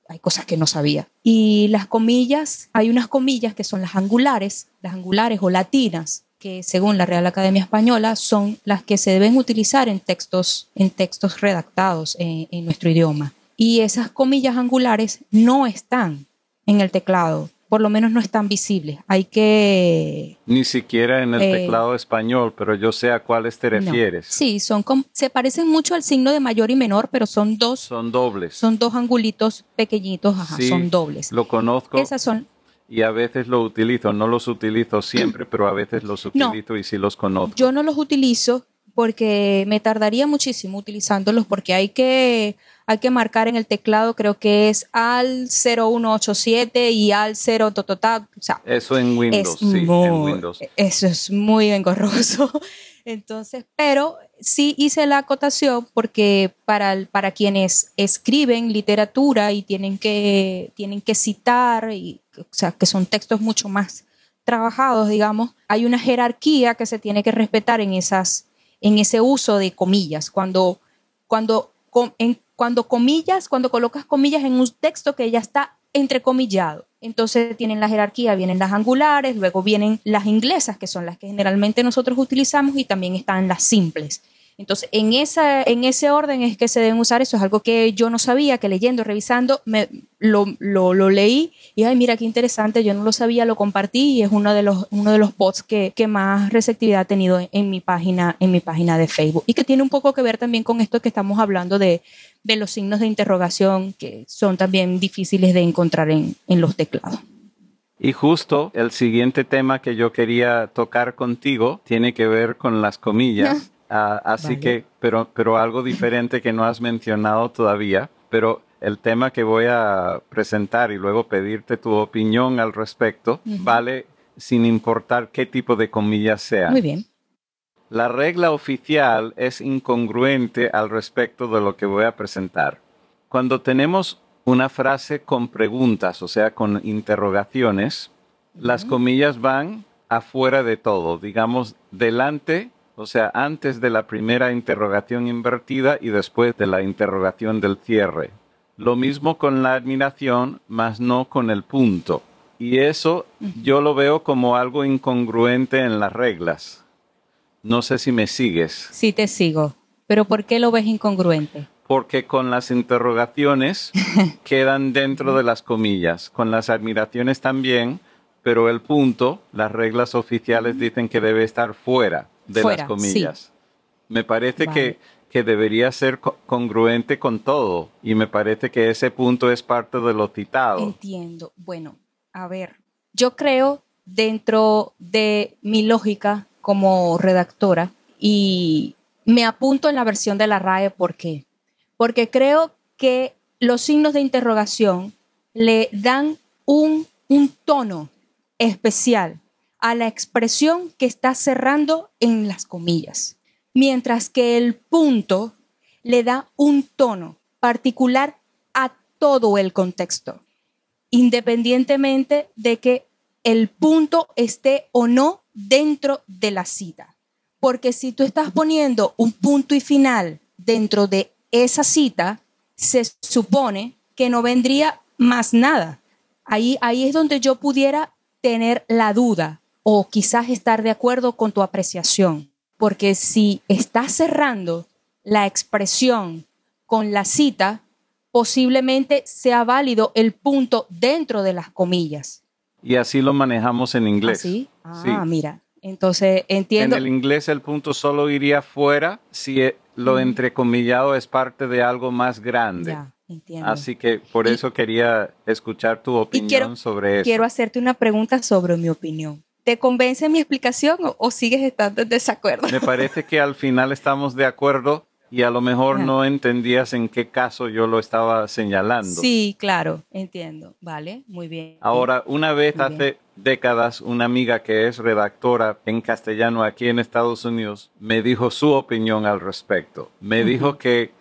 hay cosas que no sabía. Y las comillas, hay unas comillas que son las angulares, las angulares o latinas, que según la Real Academia Española son las que se deben utilizar en textos, en textos redactados en, en nuestro idioma. Y esas comillas angulares no están en el teclado, por lo menos no están visibles. Hay que Ni siquiera en el Eh, teclado español, pero yo sé a cuáles te no. refieres. Sí, son se parecen mucho al signo de mayor y menor, pero son dos, Son dobles. son dos angulitos pequeñitos, ajá, Sí, son dobles. Lo conozco Esas son, y a veces lo utilizo. No los utilizo siempre, pero a veces los No. utilizo y sí los conozco. yo no los utilizo porque me tardaría muchísimo utilizándolos porque hay que hay que marcar en el teclado, creo que es al 0187 y al 0 tototá, o sea, Eso en Windows, es sí, en Windows. Eso es muy engorroso. *laughs* Entonces, pero sí hice la acotación porque para, para quienes escriben literatura y tienen que, tienen que citar, y, o sea, que son textos mucho más trabajados, digamos, hay una jerarquía que se tiene que respetar en, esas, en ese uso de comillas. Cuando, cuando, en- cuando comillas, cuando colocas comillas en un texto que ya está entrecomillado. Entonces tienen la jerarquía, vienen las angulares, luego vienen las inglesas, que son las que generalmente nosotros utilizamos, y también están las simples. Entonces, en, esa, en ese orden es que se deben usar. Eso es algo que yo no sabía, que leyendo, revisando, me, lo, lo, lo leí y, ay, mira qué interesante, yo no lo sabía, lo compartí y es uno de los, uno de los posts que, que más receptividad ha tenido en, en, mi página, en mi página de Facebook. Y que tiene un poco que ver también con esto que estamos hablando de, de los signos de interrogación, que son también difíciles de encontrar en, en los teclados. Y justo el siguiente tema que yo quería tocar contigo tiene que ver con las comillas. *laughs* Uh, así que, pero, pero algo diferente que no has mencionado todavía. Pero el tema que voy a presentar y luego pedirte tu opinión al respecto uh -huh. vale sin importar qué tipo de comillas sea. Muy bien. La regla oficial es incongruente al respecto de lo que voy a presentar. Cuando tenemos una frase con preguntas, o sea, con interrogaciones, uh -huh. las comillas van afuera de todo, digamos, delante o sea, antes de la primera interrogación invertida y después de la interrogación del cierre. Lo mismo con la admiración, más no con el punto. Y eso yo lo veo como algo incongruente en las reglas. No sé si me sigues. Sí, te sigo. Pero ¿por qué lo ves incongruente? Porque con las interrogaciones *laughs* quedan dentro de las comillas, con las admiraciones también, pero el punto, las reglas oficiales dicen que debe estar fuera de Fuera, las comillas. sí. Me parece Vale. que, que debería ser co- congruente con todo y me parece que ese punto es parte de lo citado. Entiendo. Bueno, a ver, yo creo dentro de mi lógica como redactora y me apunto en la versión de la RAE, ¿por qué? Porque creo que los signos de interrogación le dan un, un tono especial a la expresión que está cerrando en las comillas, mientras que el punto le da un tono particular a todo el contexto, independientemente de que el punto esté o no dentro de la cita. Porque si tú estás poniendo un punto y final dentro de esa cita, se supone que no vendría más nada. Ahí, ahí es donde yo pudiera tener la duda o quizás estar de acuerdo con tu apreciación. Porque si estás cerrando la expresión con la cita, posiblemente sea válido el punto dentro de las comillas. Y así lo manejamos en inglés. ¿Así? Ah, Sí. mira. Entonces entiendo. En el inglés el punto solo iría fuera si eh, lo entrecomillado es parte de algo más grande. Ya, entiendo. Así que por Y- eso quería escuchar tu opinión quiero- sobre eso. Quiero hacerte una pregunta sobre mi opinión. ¿Te convence mi explicación o, o sigues estando en desacuerdo? Me parece que al final estamos de acuerdo y a lo mejor Ajá. no entendías en qué caso yo lo estaba señalando. Sí, claro, entiendo. Vale, muy bien. Ahora, una vez Muy hace décadas, una amiga que es redactora en castellano aquí en Estados Unidos me dijo su opinión al respecto. Me dijo que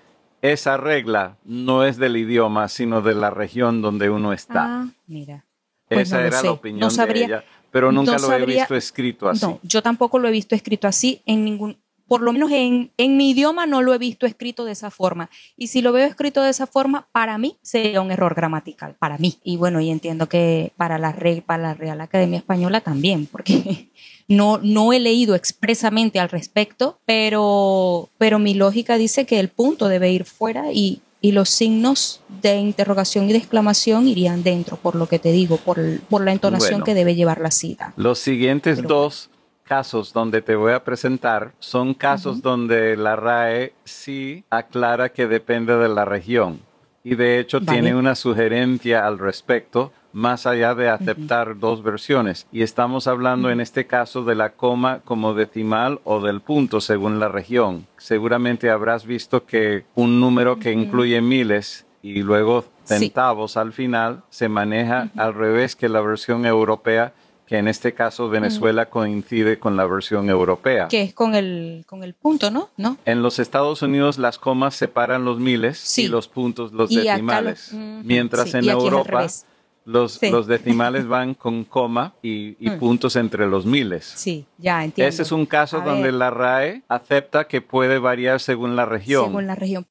esa regla no es del idioma, sino de la región donde uno está. Ah, mira. Pues esa no era sé. la opinión No sabría- de ella, pero nunca no lo sabría- he visto escrito así. No, yo tampoco lo he visto escrito así en ningún, por lo menos en, en mi idioma no lo he visto escrito de esa forma. Y si lo veo escrito de esa forma, para mí sería un error gramatical, para mí. Y bueno, y entiendo que para la, para la Real Academia Española también, porque *laughs* no, no he leído expresamente al respecto, pero, pero mi lógica dice que el punto debe ir fuera y, y los signos de interrogación y de exclamación irían dentro, por lo que te digo, por, el- por la entonación Bueno. que debe llevar la cita. Los siguientes Pero- dos casos donde te voy a presentar son casos donde la RAE sí aclara que depende de la región. Y de hecho Vale. tiene una sugerencia al respecto, más allá de aceptar dos versiones. Y estamos hablando en este caso de la coma como decimal o del punto según la región. Seguramente habrás visto que un número que incluye miles y luego Sí. centavos al final se maneja al revés que la versión europea, que en este caso Venezuela coincide con la versión europea. que es con el, con el punto, ¿no? ¿No? En los Estados Unidos las comas separan los miles Sí. y los puntos los Y decimales. lo- Mientras sí, en Europa. Los, Sí. los decimales *laughs* van con coma y, y Mm. puntos entre los miles. Sí, ya entiendo. Ese es un caso A donde ver. la RAE acepta que puede variar según la región. Según la región.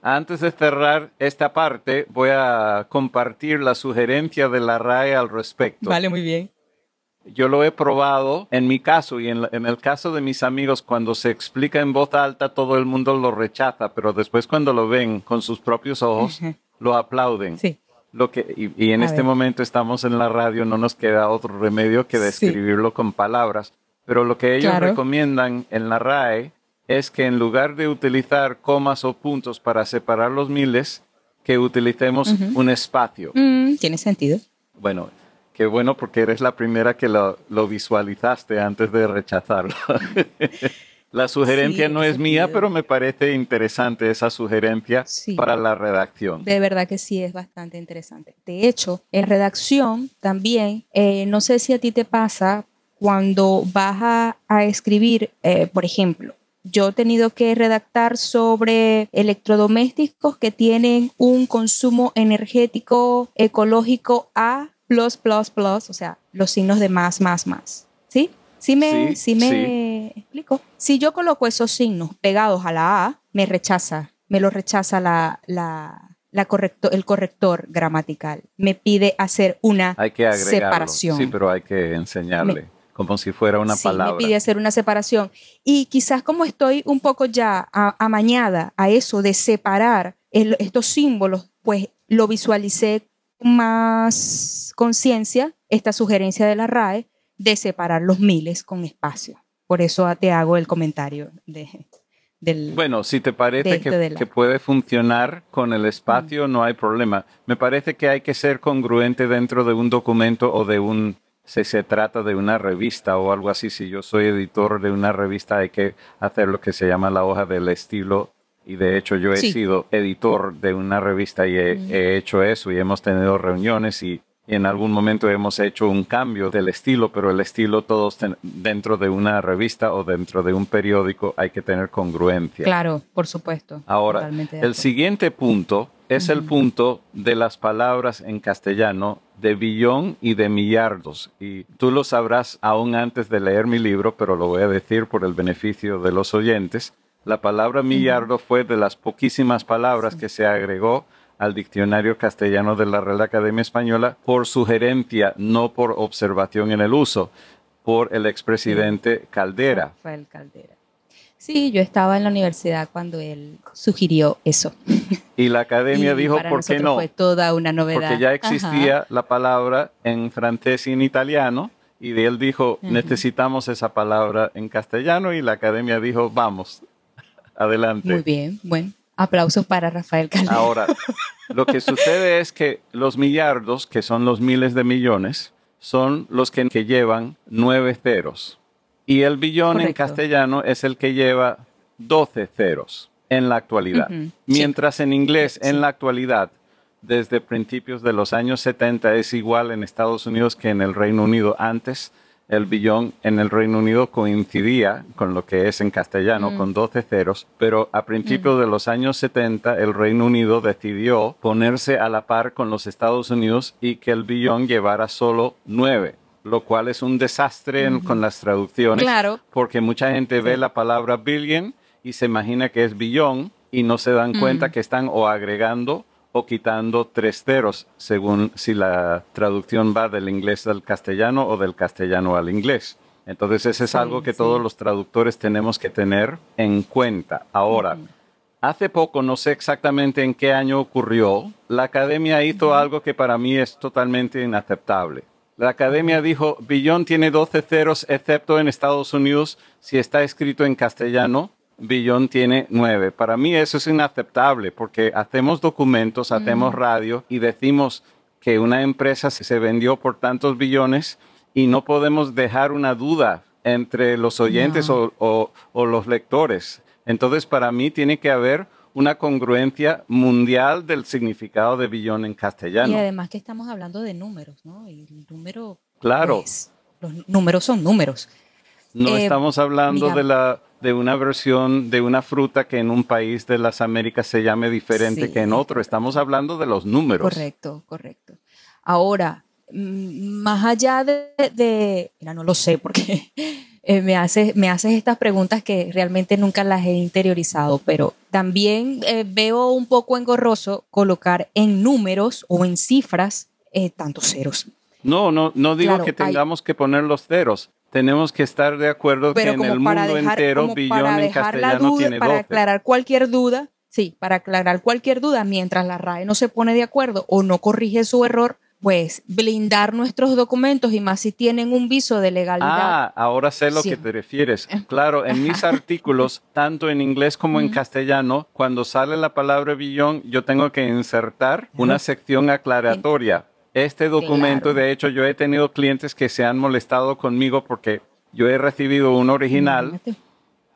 Antes de cerrar esta parte, voy a compartir la sugerencia de la RAE al respecto. muy bien. yo lo he probado en mi caso y en, la- en el caso de mis amigos, cuando se explica en voz alta, todo el mundo lo rechaza, pero después cuando lo ven con sus propios ojos, lo aplauden. Sí. Lo que, y, y en A este ver. momento estamos en la radio, no nos queda otro remedio que Sí. describirlo con palabras, pero lo que ellos Claro. recomiendan en la RAE es que en lugar de utilizar comas o puntos para separar los miles, que utilicemos un espacio. Mm, Tiene sentido. Bueno, qué bueno porque eres la primera que lo, lo visualizaste antes de rechazarlo. *laughs* la sugerencia Sí, no es mía, sentido. pero me parece interesante esa sugerencia Sí. para la redacción. De verdad que sí es bastante interesante. De hecho, en redacción también, eh, no sé si a ti te pasa cuando vas a, a escribir, eh, por ejemplo, yo he tenido que redactar sobre electrodomésticos que tienen un consumo energético ecológico A+++, o sea, los signos de más, más, más. ¿Sí? Sí me, Sí, sí me explico. Si yo coloco esos signos pegados a la A, me rechaza, me lo rechaza la, la, la correcto, el corrector gramatical. Me pide hacer una Hay que agregarlo. separación. Sí, pero hay que enseñarle, como si fuera una Sí, palabra. me pide hacer una separación. Y quizás como estoy un poco ya amañada a eso de separar el- estos símbolos, pues lo visualicé con más conciencia, esta sugerencia de la RAE, de separar los miles con espacio. Por eso te hago el comentario de, del... Bueno, si te parece de- que, de la- que puede funcionar con el espacio, no hay problema. Me parece que hay que ser congruente dentro de un documento o de un, si se trata de una revista o algo así. Si yo soy editor de una revista, hay que hacer lo que se llama la hoja del estilo. Y de hecho yo he Sí. sido editor de una revista y he, he hecho eso y hemos tenido reuniones y en algún momento hemos hecho un cambio del estilo, pero el estilo todos ten- dentro de una revista o dentro de un periódico hay que tener congruencia. Claro, por supuesto. Ahora, el siguiente punto es el punto de las palabras en castellano de billón y de millardos. Y tú lo sabrás aún antes de leer mi libro, pero lo voy a decir por el beneficio de los oyentes. La palabra millardo fue de las poquísimas palabras que se agregó al diccionario castellano de la Real Academia Española por sugerencia, no por observación en el uso, por el expresidente Caldera. Rafael Caldera. Sí, yo estaba en la universidad cuando él sugirió eso. Y la academia *laughs* Y dijo, para ¿por qué no? Fue toda una novedad. Porque ya Ajá. existía la palabra en francés y en italiano, y de él dijo, necesitamos esa palabra en castellano, y la academia dijo, vamos, adelante. Muy bien, bueno. Aplausos para Rafael Caldera. Ahora, lo que sucede es que los millardos, que son los miles de millones, son los que, que llevan nueve ceros. Y el billón en castellano es el que lleva doce ceros en la actualidad. Mientras en inglés, Sí. en la actualidad, desde principios de los años 70 es igual en Estados Unidos que en el Reino Unido. Antes el billón en el Reino Unido coincidía con lo que es en castellano, con 12 ceros, pero a principios de los años 70 el Reino Unido decidió ponerse a la par con los Estados Unidos y que el billón llevara solo 9 lo cual es un desastre en- con las traducciones, Claro. porque mucha gente ve la palabra billion y se imagina que es billón y no se dan cuenta que están o agregando o quitando tres ceros, según si la traducción va del inglés al castellano o del castellano al inglés. Entonces, eso es algo que sí. todos los traductores tenemos que tener en cuenta. Ahora, hace poco, no sé exactamente en qué año ocurrió, la academia hizo algo que para mí es totalmente inaceptable. La academia dijo, billón tiene 12 ceros, excepto en Estados Unidos, si está escrito en castellano, billón tiene 9. Para mí eso es inaceptable porque hacemos documentos, hacemos radio y decimos que una empresa se vendió por tantos billones y no podemos dejar una duda entre los oyentes o, o- o los lectores. Entonces, para mí tiene que haber una congruencia mundial del significado de billón en castellano. Y además que estamos hablando de números, ¿no? Y el número. Claro. pues, los números son números. No Eh, estamos hablando de, la, de una versión de una fruta que en un país de las Américas se llame diferente Sí. que en otro. Estamos hablando de los números. Correcto, correcto. Ahora, más allá de, de- mira, no lo sé porque *laughs* eh, me, haces, me haces estas preguntas que realmente nunca las he interiorizado, pero también eh, veo un poco engorroso colocar en números o en cifras eh, tantos ceros. No, no, no digo Claro, que hay- tengamos que poner los ceros. Tenemos que estar de acuerdo pero que en el mundo dejar, entero billón en castellano duda, tiene para 12. aclarar cualquier duda, sí, para aclarar cualquier duda, mientras la RAE no se pone de acuerdo o no corrige su error, pues blindar nuestros documentos y más si tienen un viso de legalidad. Ah, ahora sé lo Sí. que te refieres. Claro, en mis artículos, tanto en inglés como en castellano, cuando sale la palabra billón, yo tengo que insertar una sección aclaratoria. Este documento, Claro. de hecho, yo he tenido clientes que se han molestado conmigo porque yo he recibido un original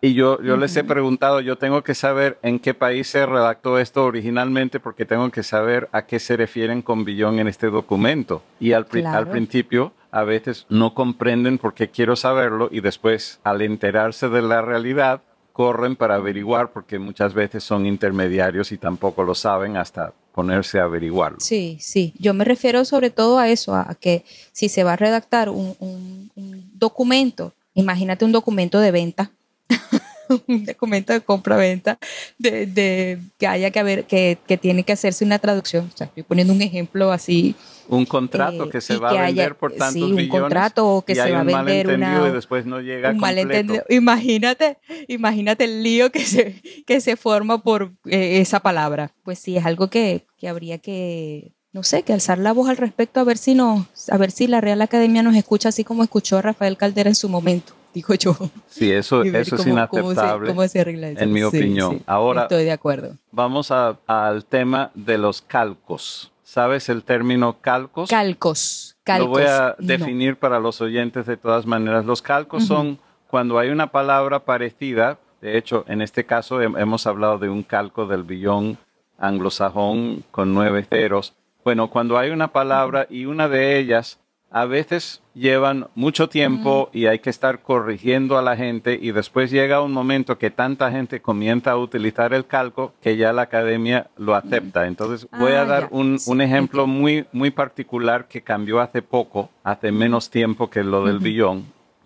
y yo, yo les he preguntado, yo tengo que saber en qué país se redactó esto originalmente porque tengo que saber a qué se refieren con billón en este documento. Y al, pri- al Claro. principio a veces no comprenden por qué quiero saberlo y después al enterarse de la realidad corren para averiguar porque muchas veces son intermediarios y tampoco lo saben hasta ponerse a averiguarlo. Sí, sí. Yo me refiero sobre todo a eso, a que si se va a redactar un, un- un documento, imagínate un documento de venta, *laughs* *laughs* un documento de compra-venta, de, de que haya que haber, que, que tiene que hacerse una traducción. O sea, estoy poniendo un ejemplo así. Un contrato Eh, que se va a vender haya- por tantos sí, un billones contrato o que y se hay va a un vender una- y después no llega un completo. *laughs* Imagínate, imagínate el lío que se, que se forma por eh, esa palabra. Pues sí, es algo que, que habría que, no sé, que alzar la voz al respecto a ver si nos, a ver si la Real Academia nos escucha así como escuchó a Rafael Caldera en su momento, digo yo. Sí, eso, eso es cómo- cómo se- inaceptable. cómo se arregla eso. en mi opinión. sí, Ahora- estoy de acuerdo. Vamos a- al tema de los calcos. ¿Sabes el término calcos? Calcos, calcos. Lo voy a no. definir para los oyentes de todas maneras. Los calcos son cuando hay una palabra parecida. De hecho, en este caso hem- hemos hablado de un calco del billón anglosajón con nueve ceros. Bueno, cuando hay una palabra y una de ellas a veces llevan mucho tiempo y hay que estar corrigiendo a la gente y después llega un momento que tanta gente comienza a utilizar el calco que ya la academia lo acepta. Entonces voy a Ah, dar un, Sí, un ejemplo muy, muy particular que cambió hace poco, hace menos tiempo que lo del billón,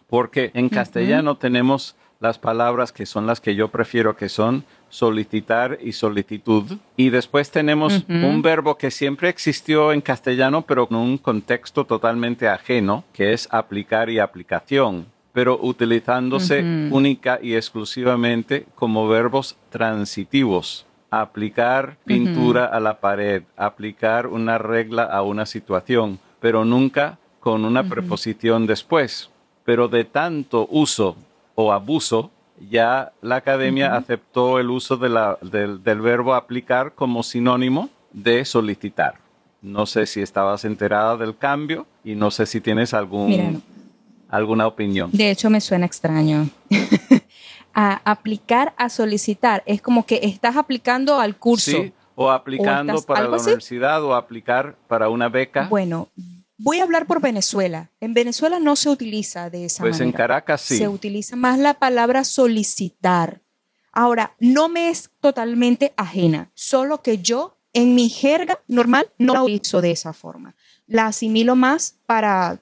porque en castellano tenemos las palabras que son las que yo prefiero, que son solicitar y solicitud. Y después tenemos un verbo que siempre existió en castellano, pero con un contexto totalmente ajeno, que es aplicar y aplicación, pero utilizándose única y exclusivamente como verbos transitivos. Aplicar pintura a la pared, aplicar una regla a una situación, pero nunca con una preposición después. Pero de tanto uso o abuso, ya la academia aceptó el uso de la- del, del verbo aplicar como sinónimo de solicitar. No sé si estabas enterada del cambio y no sé si tienes algún, Mira, alguna opinión. De hecho, me suena extraño. *laughs* a aplicar, a solicitar. Es como que estás aplicando al curso. Sí, o aplicando estás- para la así. universidad o aplicar para una beca. Bueno, voy a hablar por Venezuela. En Venezuela no se utiliza de esa pues en manera. Caracas sí. Se utiliza más la palabra solicitar. Ahora, no me es totalmente ajena, solo que yo en mi jerga normal no la utilizo de esa forma. La asimilo más para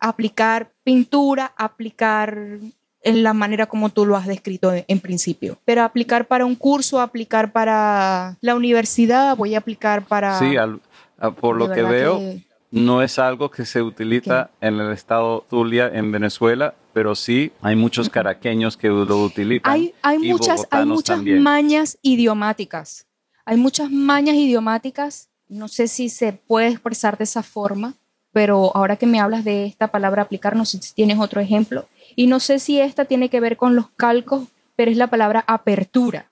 aplicar pintura, aplicar en la manera como tú lo has descrito en, en principio. Pero aplicar para un curso, aplicar para la universidad, voy a aplicar para... Sí, al- a- por lo que veo, que- no es algo que se utiliza en el estado Zulia, en Venezuela, pero sí hay muchos caraqueños que lo utilizan. hay, hay y muchas, hay bogotanos muchas también. mañas idiomáticas. Hay muchas mañas idiomáticas. No sé si se puede expresar de esa forma, pero ahora que me hablas de esta palabra aplicar, no sé si tienes otro ejemplo. Y no sé si esta tiene que ver con los calcos, pero es la palabra apertura.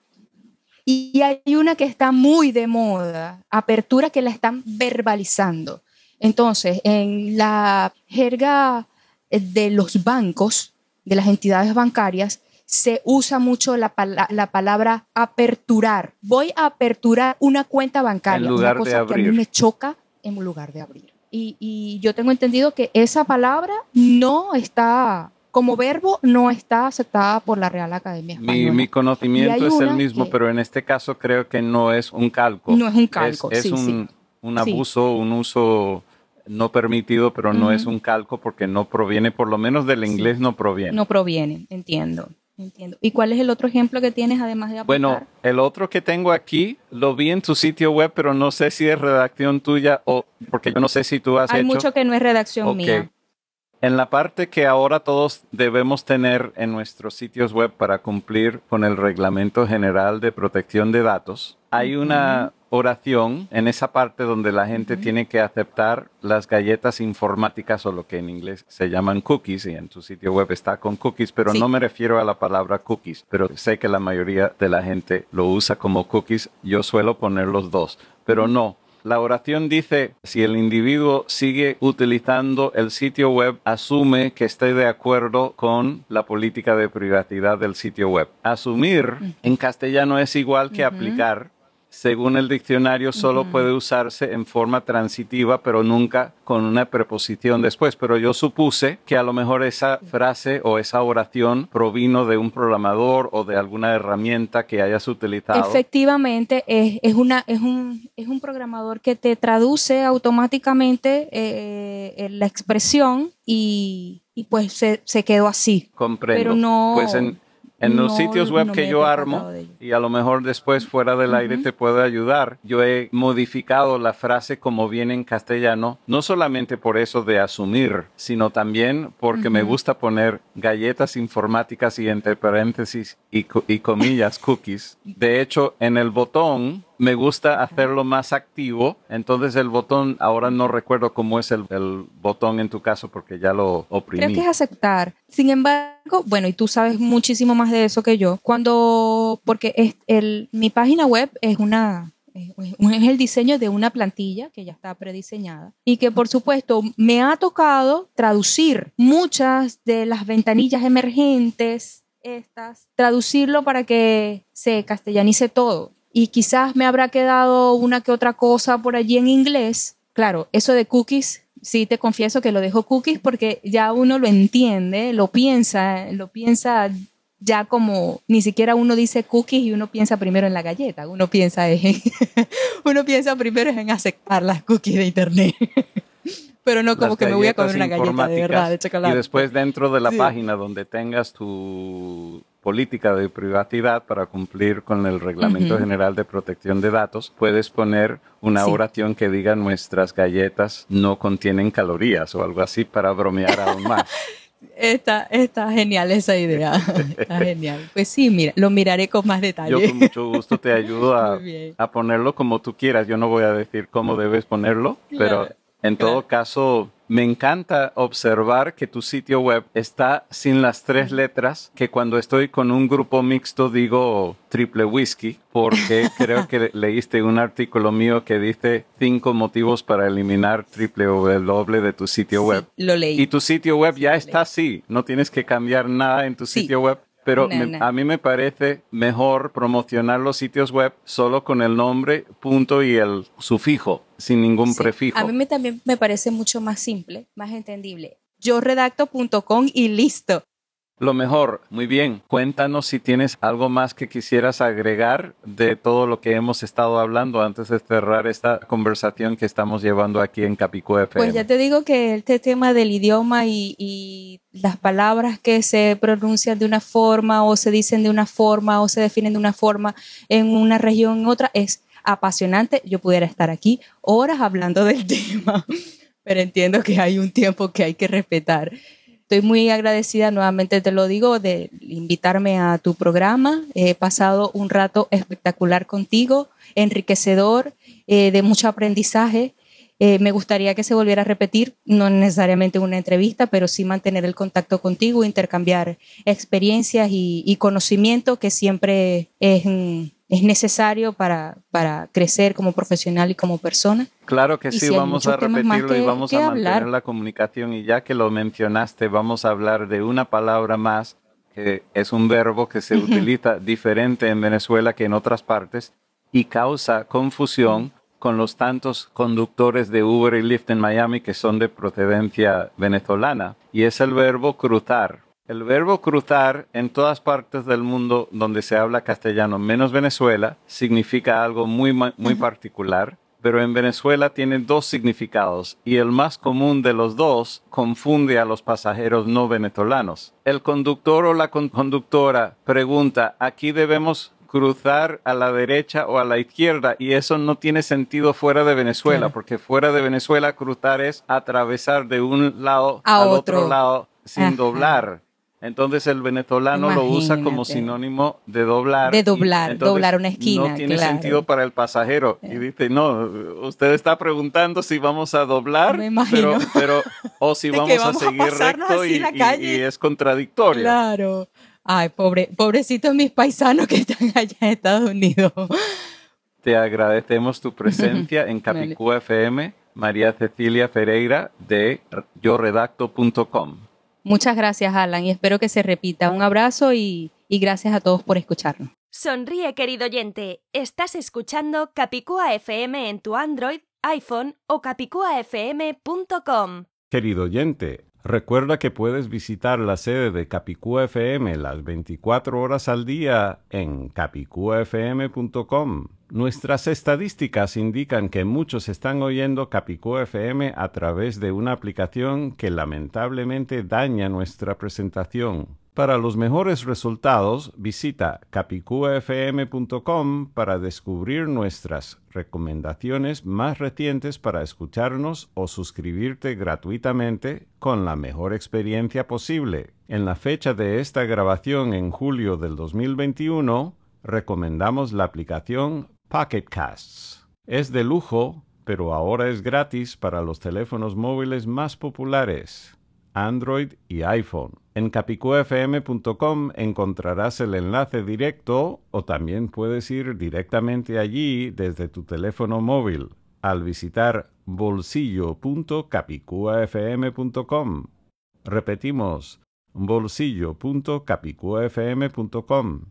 Y hay una que está muy de moda, apertura que la están verbalizando. Entonces, en la jerga eh, de los bancos, de las entidades bancarias, se usa mucho la, pala- la palabra aperturar. Voy a aperturar una cuenta bancaria. En lugar una de cosa que a abrir. mí me choca en lugar de abrir. Y, y yo tengo entendido que esa palabra no está, como verbo, no está aceptada por la Real Academia Mi, Española. mi hay conocimiento es el mismo, que- pero en este caso creo que no es un calco. No es un calco, Es, es sí, un, sí. un Sí. abuso, un uso no permitido, pero no es un calco porque no proviene, por lo menos del inglés no proviene. No proviene, entiendo. Entiendo. ¿Y cuál es el otro ejemplo que tienes además de? Bueno, el otro que tengo aquí lo vi en tu sitio web, pero no sé si es redacción tuya o porque yo no sé si tú has Hay hecho. mucho que no es redacción Ok. mía. En la parte que ahora todos debemos tener en nuestros sitios web para cumplir con el Reglamento General de Protección de Datos, hay una oración en esa parte donde la gente tiene que aceptar las galletas informáticas o lo que en inglés se llaman cookies y en tu sitio web está con cookies, pero Sí. no me refiero a la palabra cookies, pero sé que la mayoría de la gente lo usa como cookies. Yo suelo poner los dos, pero no. La oración dice, si el individuo sigue utilizando el sitio web, asume que esté de acuerdo con la política de privacidad del sitio web. Asumir en castellano es igual que aplicar. Según el diccionario, solo puede usarse en forma transitiva, pero nunca con una preposición después. Pero yo supuse que a lo mejor esa frase o esa oración provino de un programador o de alguna herramienta que hayas utilizado. Efectivamente, es, es, una, es, un, es un programador que te traduce automáticamente eh, eh, la expresión y, y pues se, se quedó así. Comprendo. Pero no- Pues en, en los sitios web no que yo armo, y a lo mejor después fuera del aire te puedo ayudar, yo he modificado la frase como viene en castellano, no solamente por eso de asumir, sino también porque me gusta poner galletas informáticas y entre paréntesis y, y comillas cookies. De hecho, en el botón me gusta hacerlo más activo, entonces el botón, ahora no recuerdo cómo es el, el botón en tu caso porque ya lo oprimí. Creo que es aceptar. Sin embargo, bueno, y tú sabes muchísimo más de eso que yo, cuando, porque es el, mi página web es una, es el diseño de una plantilla que ya está prediseñada y que por supuesto me ha tocado traducir muchas de las ventanillas emergentes, estas, traducirlo para que se castellanice todo. Y quizás me habrá quedado una que otra cosa por allí en inglés. Claro, eso de cookies sí te confieso que lo dejo cookies porque ya uno lo entiende, lo piensa, lo piensa ya como ni siquiera uno dice cookies y uno piensa primero en la galleta, uno piensa en, *laughs* uno piensa primero en aceptar las cookies de internet. *laughs* Pero no como las que me voy a comer una galleta de verdad, de chocolate. Y después dentro de la Sí. página donde tengas tu política de privacidad para cumplir con el Reglamento. General de Protección de Datos, puedes poner una Sí. oración que diga nuestras galletas no contienen calorías o algo así para bromear aún más. *laughs* Está, está genial esa idea. *laughs* Está genial. Pues sí, mira, lo miraré con más detalle. Yo con mucho gusto te ayudo a, *laughs* ponerlo como tú quieras. Yo no voy a decir cómo debes ponerlo, pero Claro, en todo caso me encanta observar que tu sitio web está sin las tres letras que cuando estoy con un grupo mixto digo triple whisky porque *laughs* creo que leíste un artículo mío que dice cinco motivos para eliminar triple W de tu sitio web. Lo leí. Y tu sitio web ya está así, no tienes que cambiar nada en tu Sí. sitio web. Pero No, me- no. a mí me parece mejor promocionar los sitios web solo con el nombre, punto y el sufijo, sin ningún Sí. prefijo. A mí me, también me parece mucho más simple, más entendible. Yo redacto.com y listo. Lo mejor, muy bien. Cuéntanos si tienes algo más que quisieras agregar de todo lo que hemos estado hablando antes de cerrar esta conversación que estamos llevando aquí en Capicú FM. Pues ya te digo que este tema del idioma y, y las palabras que se pronuncian de una forma o se dicen de una forma o se definen de una forma en una región en otra es apasionante. Yo pudiera estar aquí horas hablando del *laughs* tema, pero entiendo que hay un tiempo que hay que respetar. Estoy muy agradecida, nuevamente te lo digo, de invitarme a tu programa. He pasado un rato espectacular contigo, enriquecedor, eh, de mucho aprendizaje. Eh, me gustaría que se volviera a repetir, no necesariamente una entrevista, pero sí mantener el contacto contigo, intercambiar experiencias y, y conocimiento que siempre es, mm, es necesario para, para crecer como profesional y como persona. Claro que Y sí, si vamos a repetirlo y vamos a mantener hablar. la comunicación. Y ya que lo mencionaste, vamos a hablar de una palabra más que es un verbo que se utiliza diferente en Venezuela que en otras partes y causa confusión con los tantos conductores de Uber y Lyft en Miami que son de procedencia venezolana. Y es el verbo cruzar. El verbo cruzar en todas partes del mundo donde se habla castellano, menos Venezuela, significa algo muy, muy particular pero en Venezuela tiene dos significados y el más común de los dos confunde a los pasajeros no venezolanos. El conductor o la conductora pregunta, ¿aquí debemos cruzar a la derecha o a la izquierda y eso no tiene sentido fuera de Venezuela, porque fuera de Venezuela cruzar es atravesar de un lado al otro, lado sin doblar. Entonces el venezolano lo usa como sinónimo de doblar. De doblar, doblar una esquina. No tiene sentido para el pasajero. Y dice, no, usted está preguntando si vamos a doblar, pero, pero, o si *laughs* vamos, a seguir recto y, y, es contradictorio. Claro. Ay, pobre, pobrecitos mis paisanos que están allá en Estados Unidos. Te agradecemos tu presencia en *laughs* Capicú FM, María Cecilia Ferreira de yoredacto.com. Muchas gracias, Alan, y espero que se repita. Un abrazo y, y gracias a todos por escucharnos. Sonríe, querido oyente. Estás escuchando Capicúa FM en tu Android, iPhone o capicuafm.com. Querido oyente, Recuerda que puedes visitar la sede de Capicúa FM las 24 horas al día en capicuafm.com. Nuestras estadísticas indican que muchos están oyendo Capicúa FM a través de una aplicación que lamentablemente daña nuestra presentación. Para los mejores resultados, visita capicuafm.com para descubrir nuestras recomendaciones más recientes para escucharnos o suscribirte gratuitamente con la mejor experiencia posible. En la fecha de esta grabación en julio del 2021, recomendamos la aplicación Pocket Casts. Es de lujo, pero ahora es gratis para los teléfonos móviles más populares. Android y iPhone. En capicuafm.com encontrarás el enlace directo o también puedes ir directamente allí desde tu teléfono móvil al visitar bolsillo.capicuafm.com. Repetimos, bolsillo.capicuafm.com.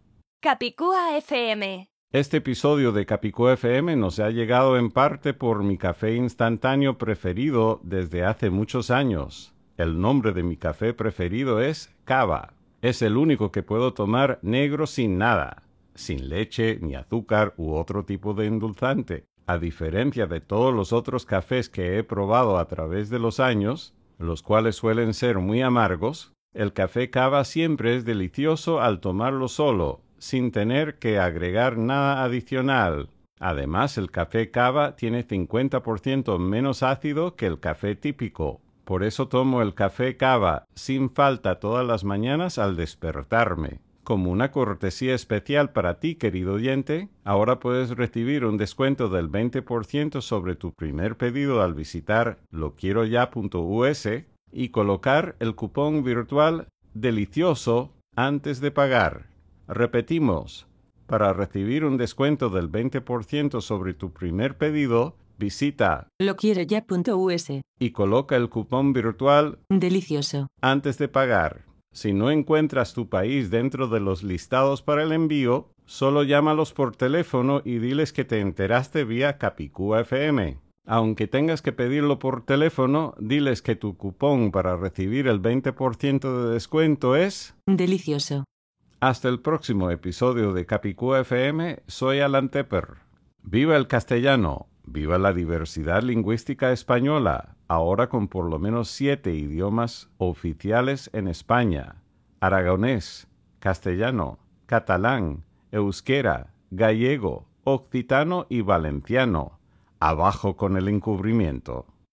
Capicúa FM. Este episodio de Capicúa FM nos ha llegado en parte por mi café instantáneo preferido desde hace muchos años. El nombre de mi café preferido es Cava. Es el único que puedo tomar negro sin nada, sin leche ni azúcar u otro tipo de endulzante. A diferencia de todos los otros cafés que he probado a través de los años, los cuales suelen ser muy amargos, el café cava siempre es delicioso al tomarlo solo, sin tener que agregar nada adicional. Además, el café cava tiene 50% menos ácido que el café típico, por eso tomo el café cava sin falta todas las mañanas al despertarme. Como una cortesía especial para ti, querido oyente, ahora puedes recibir un descuento del 20% sobre tu primer pedido al visitar loquieroya.us y colocar el cupón virtual delicioso antes de pagar. Repetimos, para recibir un descuento del 20% sobre tu primer pedido, Visita loquieroya.us y coloca el cupón virtual Delicioso antes de pagar. Si no encuentras tu país dentro de los listados para el envío, solo llámalos por teléfono y diles que te enteraste vía Capicúa FM. Aunque tengas que pedirlo por teléfono, diles que tu cupón para recibir el 20% de descuento es Delicioso. Hasta el próximo episodio de Capicúa FM, soy Alan Tepper. ¡Viva el castellano! Viva la diversidad lingüística española, ahora con por lo menos siete idiomas oficiales en España. Aragonés, castellano, catalán, euskera, gallego, occitano y valenciano. Abajo con el encubrimiento.